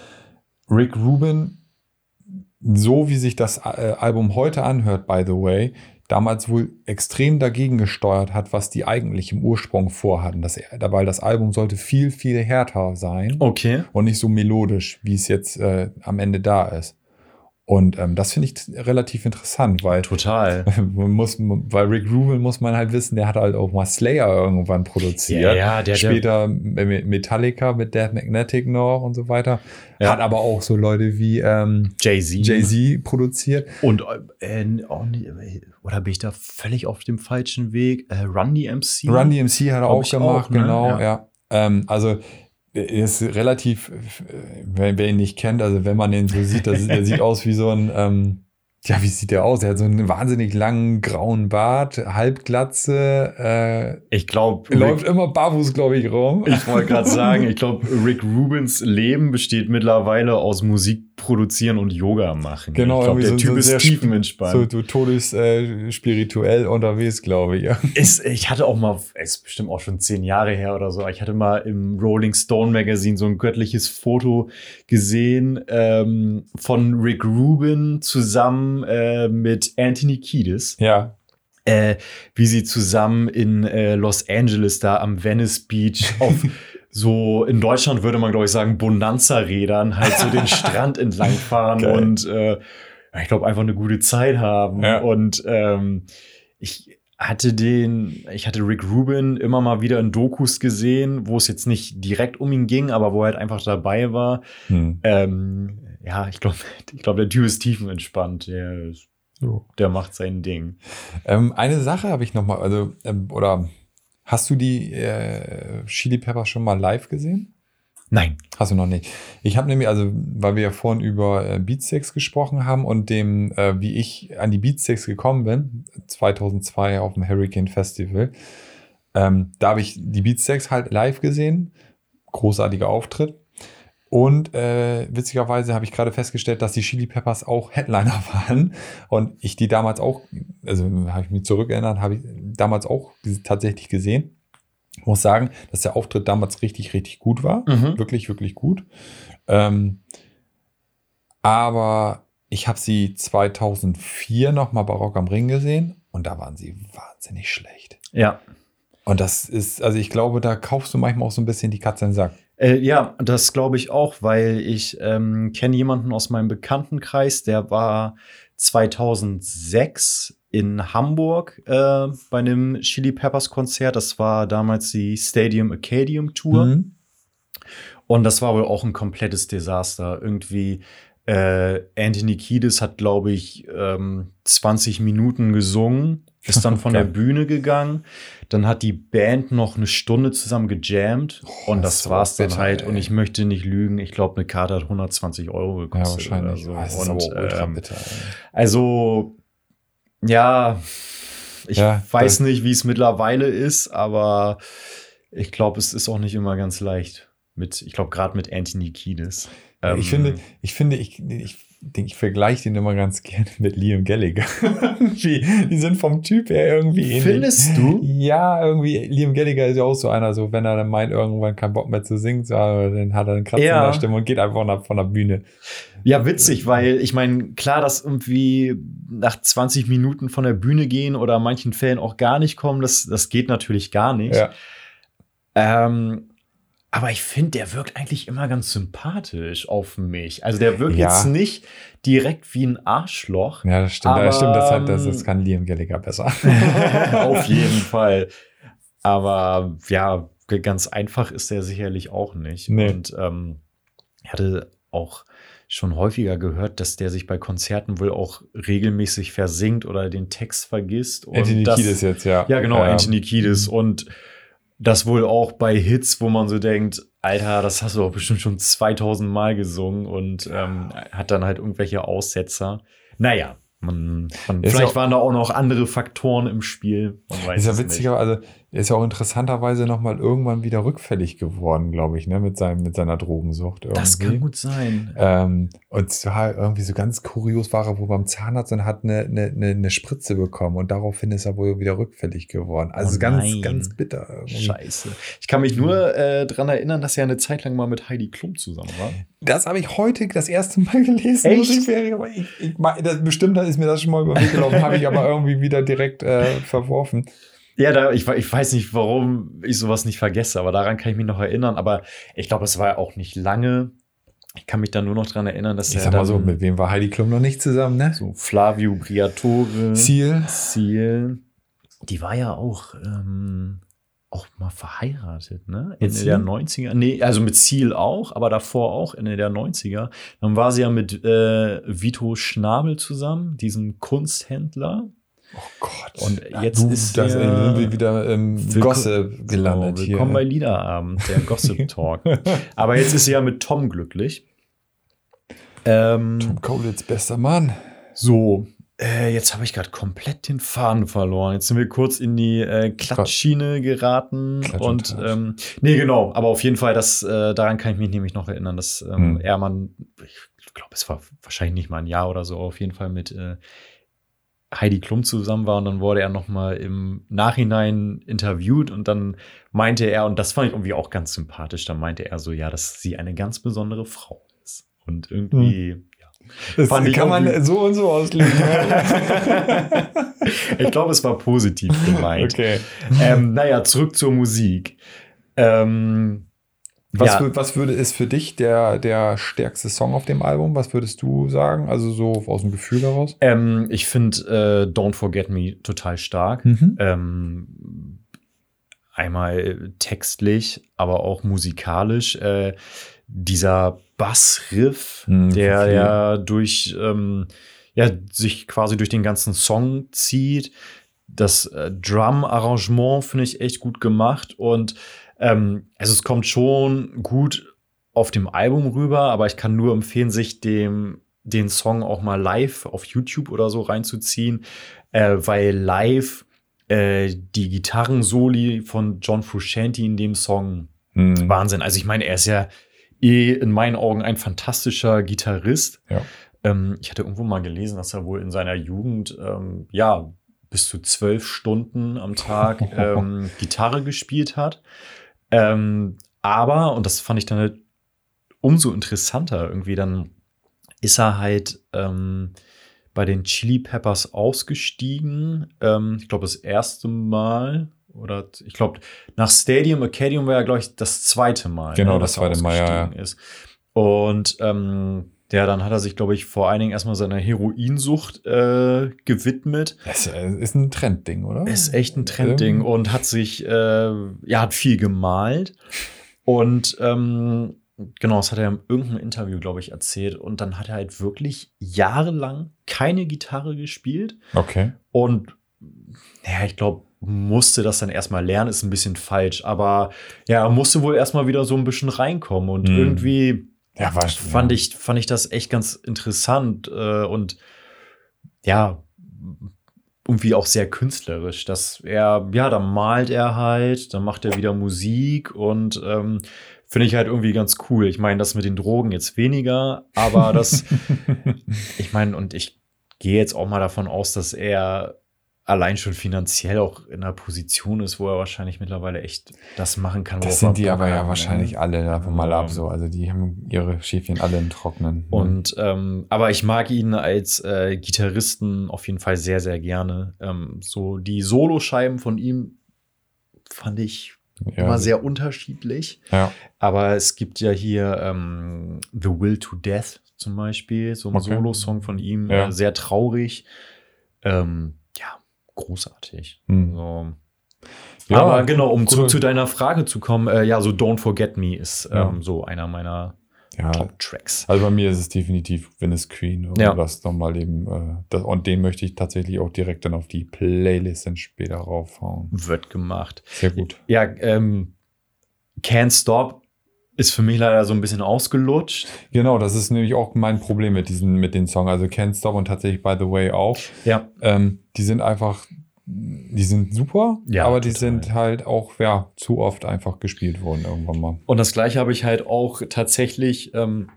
Rick Rubin, so wie sich das äh, Album heute anhört, by the way, damals wohl extrem dagegen gesteuert hat, was die eigentlich im Ursprung vorhatten. Das, weil das Album sollte viel, viel härter sein Okay. und nicht so melodisch, wie es jetzt äh, am Ende da ist. Und ähm, das finde ich relativ interessant, weil Total. muss, weil Rick Rubin muss man halt wissen, der hat halt auch mal Slayer irgendwann produziert. Ja, ja, der- der- Später mit Metallica mit Death Magnetic noch und so weiter. Ja. Hat aber auch so Leute wie ähm, Jay-Z. Jay-Z produziert. Und äh, nicht, oder bin ich da völlig auf dem falschen Weg? Äh, Run DMC? Run DMC hat er auch gemacht, auch, ne? genau, Ja. ja. Ähm, also ist relativ, äh, wer, wer ihn nicht kennt, also wenn man ihn so sieht, das, der sieht aus wie so ein, ähm, ja, wie sieht der aus? Er hat so einen wahnsinnig langen grauen Bart, Halbglatze, Ich glaube, äh, läuft immer barfuß, glaube ich, rum. ich wollte gerade sagen, ich glaube, Rick Rubins Leben besteht mittlerweile aus produzieren und Yoga machen. Genau, ich glaube, der irgendwie Typ ist sehr tiefenentspannt. So, du todes äh, spirituell unterwegs, glaube ich. Ja. Ist, ich hatte auch mal, es ist bestimmt auch schon zehn Jahre her oder so, ich hatte mal im Rolling Stone Magazine so ein göttliches Foto gesehen ähm, von Rick Rubin zusammen äh, mit Anthony Kiedis, ja. äh, wie sie zusammen in äh, Los Angeles da am Venice Beach auf so, in Deutschland würde man, glaube ich, sagen, Bonanza-Rädern halt so den Strand entlang fahren Geil. und äh, ich glaube, einfach eine gute Zeit haben. Ja. Und ähm, ich hatte den, ich hatte Rick Rubin immer mal wieder in Dokus gesehen, wo es jetzt nicht direkt um ihn ging, aber wo er halt einfach dabei war. Hm. Ähm, ja, ich glaube, ich glaube, der Typ ist tiefenentspannt. Der, der macht sein Ding. Ähm, eine Sache habe ich noch mal, also, ähm, oder hast du die äh, Chili Peppers schon mal live gesehen? Nein. Hast du noch nicht. Ich habe nämlich, also, weil wir ja vorhin über äh, Beatsteaks gesprochen haben und dem, äh, wie ich an die Beatsteaks gekommen bin, 2002 auf dem Hurricane Festival, ähm, da habe ich die Beatsteaks halt live gesehen. Großartiger Auftritt. Und äh, witzigerweise habe ich gerade festgestellt, dass die Chili Peppers auch Headliner waren. Und ich die damals auch, also habe ich mich zurückerinnert, habe ich damals auch tatsächlich gesehen. Ich muss sagen, dass der Auftritt damals richtig, richtig gut war. Mhm. Wirklich, wirklich gut. Ähm, aber ich habe sie 2004 nochmal bei Rock am Ring gesehen und da waren sie wahnsinnig schlecht. Ja. Und das ist, also ich glaube, da kaufst du manchmal auch so ein bisschen die Katze in den Sack. Äh, ja, das glaube ich auch, weil ich ähm, kenne jemanden aus meinem Bekanntenkreis, der war 2006 in Hamburg äh, bei einem Chili Peppers Konzert. Das war damals die Stadium Acadium Tour. Mhm. Und das war wohl auch ein komplettes Desaster. Irgendwie äh, Anthony Kiedis hat, glaube ich, ähm, 20 Minuten gesungen, ist dann von der. Bühne gegangen. Dann hat die Band noch eine Stunde zusammen gejammt. Oh, und das das war's dann halt. ey. Und ich möchte nicht lügen. Ich glaube, eine Karte hat 120 Euro Ja, gekostet. wahrscheinlich. Oder so. ist Und, ähm, bitter. also, ja, ich Ja, weiß nicht, wie es mittlerweile ist, aber ich glaube, es ist auch nicht immer ganz leicht. Mit, ich glaube, gerade mit Anthony Kiedis. Ähm, ich finde, ich finde, ich, ich, ich vergleiche den immer ganz gerne mit Liam Gallagher. Die sind vom Typ her irgendwie ähnlich. Findest du? Ja, irgendwie, Liam Gallagher ist ja auch so einer, so wenn er dann meint, irgendwann keinen Bock mehr zu singen, so, dann hat er einen Kratzer Ja. in der Stimme und geht einfach von der, Bühne. Ja, witzig, weil ich meine, klar, dass irgendwie nach 20 Minuten von der Bühne gehen oder in manchen Fällen auch gar nicht kommen, das, das geht natürlich gar nicht. Ja. Ähm, aber ich finde, der wirkt eigentlich immer ganz sympathisch auf mich. Also der wirkt Ja. jetzt nicht direkt wie ein Arschloch. Ja, das stimmt. Aber, das stimmt, das, hat, das, das kann Liam Gallagher besser. auf jeden Fall. Aber ja, ganz einfach ist er sicherlich auch nicht. Nee. Und ähm, ich hatte auch schon häufiger gehört, dass der sich bei Konzerten wohl auch regelmäßig versinkt oder den Text vergisst. Anthony das, Kiedis jetzt, ja. Ja, genau, Ähm, Anthony Kiedis. Und das wohl auch bei Hits, wo man so denkt, Alter, das hast du doch bestimmt schon 2000 Mal gesungen und ähm, hat dann halt irgendwelche Aussetzer. Naja, man, man, vielleicht waren da auch noch andere Faktoren im Spiel. Man weiß Ist ja witzig, nicht. aber also er ist ja auch interessanterweise nochmal irgendwann wieder rückfällig geworden, glaube ich, ne, mit, seinem, mit seiner Drogensucht. Irgendwie. Das kann gut sein. Ähm, und zwar irgendwie so ganz kurios war er wohl beim Zahnarzt und hat eine, eine, eine, Spritze bekommen und daraufhin ist er wohl wieder rückfällig geworden. Also Oh ganz, ganz bitter. Irgendwie. Scheiße. Ich kann mich nur äh, daran erinnern, dass er eine Zeit lang mal mit Heidi Klum zusammen war. Das habe ich heute das erste Mal gelesen. Echt? muss Ich, aber ich, das, bestimmt ist mir das schon mal über den Weg gelaufen, habe ich aber irgendwie wieder direkt äh, verworfen. Ja, da, ich, ich weiß nicht, warum ich sowas nicht vergesse, aber daran kann ich mich noch erinnern. Aber ich glaube, es war ja auch nicht lange. Ich kann mich da nur noch daran erinnern, dass Ich er sag mal so, mit wem war Heidi Klum noch nicht zusammen, ne? so Flavio Briatore, Ziel. Ziel, die war ja auch, ähm, auch mal verheiratet, ne? Ende Ziel? der 90er. Nee, also mit Ziel auch, aber davor auch, Ende der 90er. Dann war sie ja mit äh, Vito Schnabel zusammen, diesem Kunsthändler. Oh Gott. Und jetzt du, ist das, sind wir wieder im Willko- Gossip gelandet so, hier. willkommen bei Liederabend, der Gossip Talk. aber jetzt ist sie ja mit Tom glücklich. Ähm, Tom Kaulitz, bester Mann. So, äh, jetzt habe ich gerade komplett den Faden verloren. Jetzt sind wir kurz in die äh, Klatschschiene geraten. Klatsch und und ähm, nee, genau, aber auf jeden Fall, das, äh, daran kann ich mich nämlich noch erinnern, dass ähm, Hm. er man, ich ich glaube, es war wahrscheinlich nicht mal ein Jahr oder so, auf jeden Fall mit äh, Heidi Klum zusammen war und dann wurde er noch mal im Nachhinein interviewt und dann meinte er, und das fand ich irgendwie auch ganz sympathisch, dann meinte er so, ja, dass sie eine ganz besondere Frau ist. Und irgendwie, Hm. ja. Das kann man so und so auslegen. Ich glaube, es war positiv gemeint. okay. ähm, naja, zurück zur Musik. Ähm, Was, ja, was würde ist für dich der, der stärkste Song auf dem Album? Was würdest du sagen? Also so aus dem Gefühl daraus? ähm, ich finde äh, Don't Forget Me total stark. Mhm. Ähm, einmal textlich, aber auch musikalisch. Äh, dieser Bassriff, Mhm, der viel. ja durch ähm, ja, sich quasi durch den ganzen Song zieht. Das äh, Drum-Arrangement finde ich echt gut gemacht und ähm, also es kommt schon gut auf dem Album rüber, aber ich kann nur empfehlen, sich dem den Song auch mal live auf YouTube oder so reinzuziehen, äh, weil live äh, die Gitarrensoli von John Frusciante in dem Song Mhm. Wahnsinn. Also ich meine, er ist ja eh in meinen Augen ein fantastischer Gitarrist. Ja. Ähm, ich hatte irgendwo mal gelesen, dass er wohl in seiner Jugend ähm, ja bis zu zwölf Stunden am Tag ähm, Gitarre gespielt hat. Ähm, aber, und das fand ich dann halt umso interessanter, irgendwie dann ist er halt ähm, bei den Chili Peppers ausgestiegen. Ähm, ich glaube, das erste Mal. Oder ich glaube, nach Stadium Acadium war ja, glaube ich, das zweite Mal. Genau, ne, das zweite Mal, ja, Ist. Und ähm, ja, dann hat er sich, glaube ich, vor allen Dingen erstmal seiner Heroinsucht äh, gewidmet. Das äh, ist ein Trendding, oder? Ist echt ein Trendding Ähm, und hat sich, äh, ja, hat viel gemalt. Und ähm, genau, das hat er in irgendeinem Interview, glaube ich, erzählt. Und dann hat er halt wirklich jahrelang keine Gitarre gespielt. Okay. Und ja, ich glaube, musste das dann erstmal lernen, ist ein bisschen falsch. Aber ja, er musste wohl erstmal wieder so ein bisschen reinkommen. Und Mhm. irgendwie Ja, war fand, ich, fand ich das echt ganz interessant äh, und ja, irgendwie auch sehr künstlerisch, dass er, ja, dann malt er halt, dann macht er wieder Musik und ähm, finde ich halt irgendwie ganz cool. Ich meine, das mit den Drogen jetzt weniger, aber das, ich meine, und ich gehe jetzt auch mal davon aus, dass er allein schon finanziell auch in einer Position ist, wo er wahrscheinlich mittlerweile echt das machen kann. Das sind die aber ja ne? wahrscheinlich alle davon mal ab so. Also die haben ihre Schäfchen alle im Trocknen. Und ähm, aber ich mag ihn als äh, Gitarristen auf jeden Fall sehr, sehr gerne. Ähm, so die Soloscheiben von ihm fand ich ja, immer sehr unterschiedlich. ja. Aber es gibt ja hier ähm, The Will to Death zum Beispiel, so ein Okay. Solo-Song von ihm, Ja. äh, sehr traurig. Ähm, großartig. Hm. So. Ja, Aber genau, um zu, zu deiner Frage zu kommen, äh, ja, so Don't Forget Me ist Ja. ähm, so einer meiner ja. Top-Tracks. Also bei mir ist es definitiv Venice Queen Ja. irgendwas nochmal eben. Äh, das, und den möchte ich tatsächlich auch direkt dann auf die Playlist dann später raufhauen. Wird gemacht. Sehr gut. Ja, ähm, Can't Stop ist für mich leider so ein bisschen ausgelutscht. Genau, das ist nämlich auch mein Problem mit diesen, mit den Songs. Also Can't Stop und tatsächlich By the Way auch. Ja, Ähm, die sind einfach, die sind super, Ja, aber die total. sind halt auch, ja, zu oft einfach gespielt worden irgendwann mal. und das gleiche habe ich halt auch tatsächlich ähm,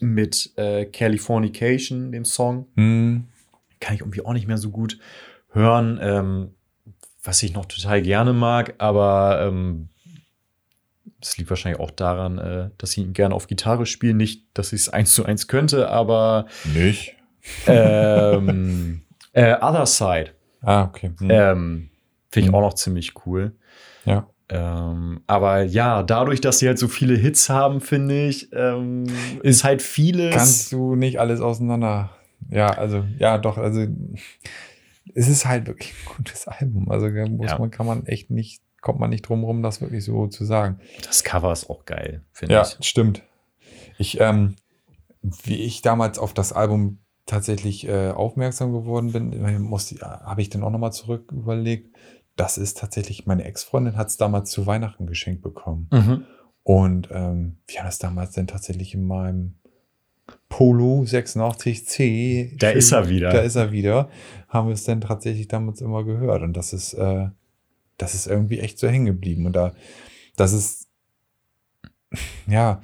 mit äh, Californication, dem Song. Hm, Kann ich irgendwie auch nicht mehr so gut hören, ähm, was ich noch total gerne mag, aber ähm, es liegt wahrscheinlich auch daran, äh, dass ich ihn gerne auf Gitarre spiele. Nicht, dass ich es eins zu eins könnte, aber nicht. ähm, äh, Other Side Ah, okay. Hm. ähm, finde ich Mhm. auch noch ziemlich cool. ja. Ähm, aber ja, dadurch, dass sie halt so viele Hits haben, finde ich, ähm, ist halt vieles. Kannst du nicht alles auseinander. Ja, also, ja, doch, also es ist halt wirklich ein gutes Album. Also muss Ja. man, kann man echt nicht, kommt man nicht drum rum, das wirklich so zu sagen. das Cover ist auch geil, finde Ja, ich. stimmt. Ich, ähm, wie ich damals auf das Album tatsächlich äh, aufmerksam geworden bin, äh, musste, habe ich dann auch nochmal zurück überlegt. Das ist tatsächlich, meine Ex-Freundin hat es damals zu Weihnachten geschenkt bekommen. Mhm. Und ähm, wir haben das damals dann tatsächlich in meinem Polo 86C. Da ist er wieder. Da ist er wieder. Haben wir es dann tatsächlich damals immer gehört. Und das ist, äh, das ist irgendwie echt so hängen geblieben. Und da, das ist, ja,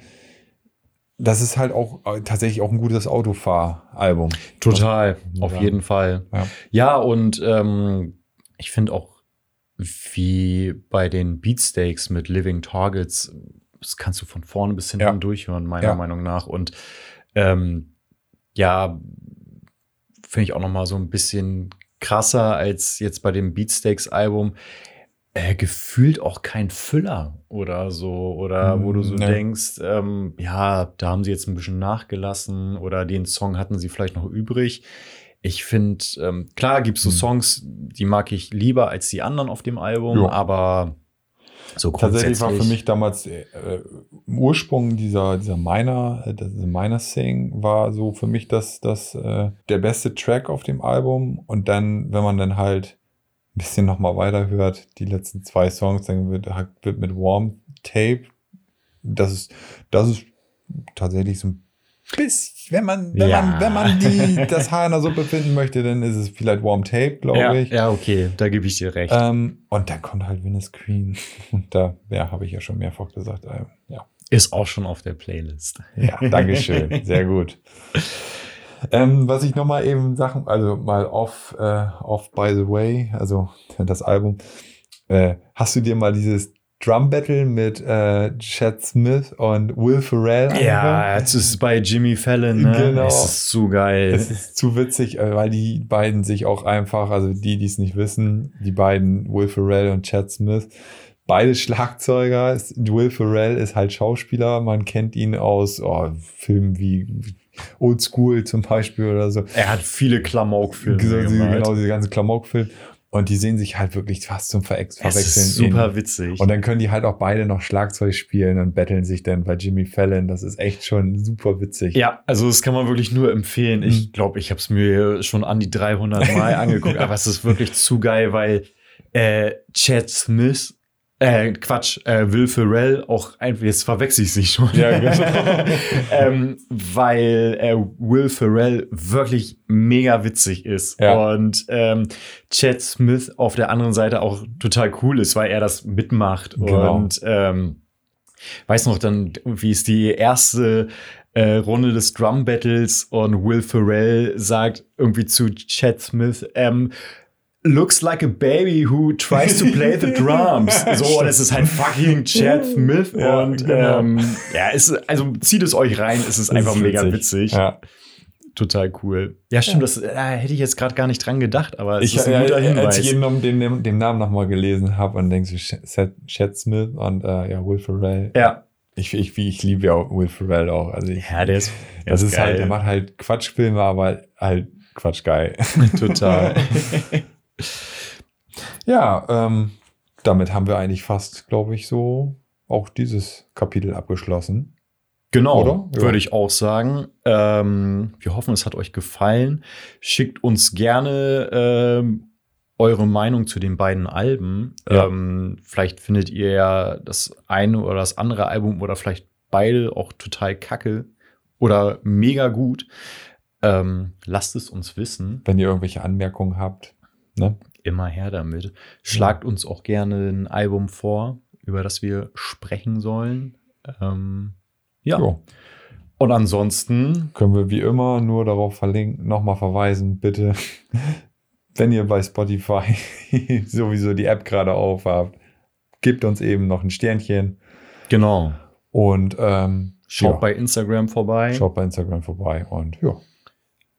das ist halt auch äh, tatsächlich auch ein gutes Autofahralbum. Total, auf Ja. jeden Fall. Ja. Ja, und ähm, ich finde auch, wie bei den Beatsteaks mit Living Targets, das kannst du von vorne bis hinten Ja. durchhören, meiner. Meinung nach. Und ähm, ja, finde ich auch noch mal so ein bisschen krasser als jetzt bei dem Beatsteaks-Album. Äh, gefühlt auch kein Füller oder so. Oder wo du so Mm, ne. denkst, ähm, ja, da haben sie jetzt ein bisschen nachgelassen oder den Song hatten sie vielleicht noch übrig. Ich finde, ähm, klar gibt es so Hm. Songs, die mag ich lieber als die anderen auf dem Album, Jo. aber so Tatsächlich war für mich damals äh, im Ursprung dieser, dieser Minor, äh, dieser Minor Sing war so für mich das, das äh, der beste Track auf dem Album. Und dann, wenn man dann halt ein bisschen nochmal weiterhört, die letzten zwei Songs, dann wird, wird mit Warm Tape, das ist, das ist tatsächlich so ein bisschen, wenn man, wenn Ja. man, wenn man die, das Haar in der Suppe finden möchte, dann ist es vielleicht Warm Tape, glaube ja, ich. ja, okay, da gebe ich dir recht. Ähm, und dann kommt halt Venice Queen. Und da, ja, habe ich ja schon mehrfach gesagt. Äh, ja. Ist auch schon auf der Playlist. ja, Dankeschön. Sehr gut. Ähm, was ich nochmal eben Sachen, also mal off, äh, off by the way, also das Album. Äh, hast du dir mal dieses Drum Battle mit äh, Chad Smith und Will Ferrell Ja, es ist bei Jimmy Fallon, ne? Genau. Es ist zu geil. Es ist zu witzig, äh, weil die beiden sich auch einfach, also die, die es nicht wissen, die beiden, Will Ferrell und Chad Smith, beide Schlagzeuger. Will Ferrell ist halt Schauspieler, man kennt ihn aus oh, Filmen wie Old School zum Beispiel oder so. er hat viele Klamauk-Filme Genau, diese- gemacht. genau, diese ganzen Klamauk-Filme. Und die sehen sich halt wirklich fast zum Verex Verwechseln. ist super in- witzig. Und dann können die halt auch beide noch Schlagzeug spielen und betteln sich dann bei Jimmy Fallon. Das ist echt schon super witzig. ja, also das kann man wirklich nur empfehlen. Ich Mhm. glaube, ich habe es mir schon an die 300 Mal angeguckt, aber es ist wirklich zu geil, weil äh, Chad Smith, äh, Quatsch, äh, Will Ferrell auch einfach, jetzt verwechsel ich sie schon. Ja, genau. ähm, weil äh, Will Ferrell wirklich mega witzig ist Ja. und ähm, Chad Smith auf der anderen Seite auch total cool ist, weil er das mitmacht Genau. und ähm, weiß noch dann, wie es die erste äh, Runde des Drum Battles und Will Ferrell sagt irgendwie zu Chad Smith, ähm, Looks like a baby who tries to play the drums. So, und es ist halt fucking Chad Smith. Ja, und genau. ähm, ja, ist, also zieht es euch rein, es ist einfach ist mega witzig. Ja. Total cool. Ja, stimmt, das äh, hätte ich jetzt gerade gar nicht dran gedacht, aber es Ich, ist ein äh, guter als Hinweis. ich eben den, den, den Namen nochmal gelesen habe und denkst du, Chad Smith und äh, ja, Will Ferrell. ja. Ich, ich, ich liebe ja auch Will Ferrell auch. Also ich, ja, der ist, der das ist geil. halt, der macht halt Quatschfilme, aber halt Quatschgeil. total. ja, ähm, damit haben wir eigentlich fast, glaube ich, so auch dieses Kapitel abgeschlossen. Genau? Ja. würde ich auch sagen. Ähm, wir hoffen, es hat euch gefallen. Schickt uns gerne ähm, eure Meinung zu den beiden Alben. Ja. Ähm, vielleicht findet ihr ja das eine oder das andere Album oder vielleicht beide auch total kacke oder mega gut. Ähm, lasst es uns wissen. Wenn ihr irgendwelche Anmerkungen habt. Ne? Immer her damit. Schlagt uns auch gerne ein Album vor, über das wir sprechen sollen. Ähm, ja. Jo. Und ansonsten können wir wie immer nur darauf verlinken, nochmal verweisen, bitte, wenn ihr bei Spotify sowieso die App gerade aufhabt, gebt uns eben noch ein Sternchen Genau. und ähm, Schaut ja, bei Instagram vorbei. schaut bei Instagram vorbei und ja,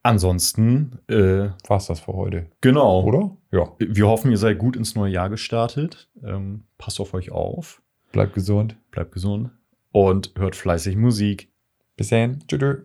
Ansonsten, äh, war's das für heute, genau. oder? Ja, Wir hoffen, ihr seid gut ins neue Jahr gestartet. Ähm, passt auf euch auf. bleibt gesund. Bleibt gesund. Und hört fleißig Musik. Bis dann. Tschüss.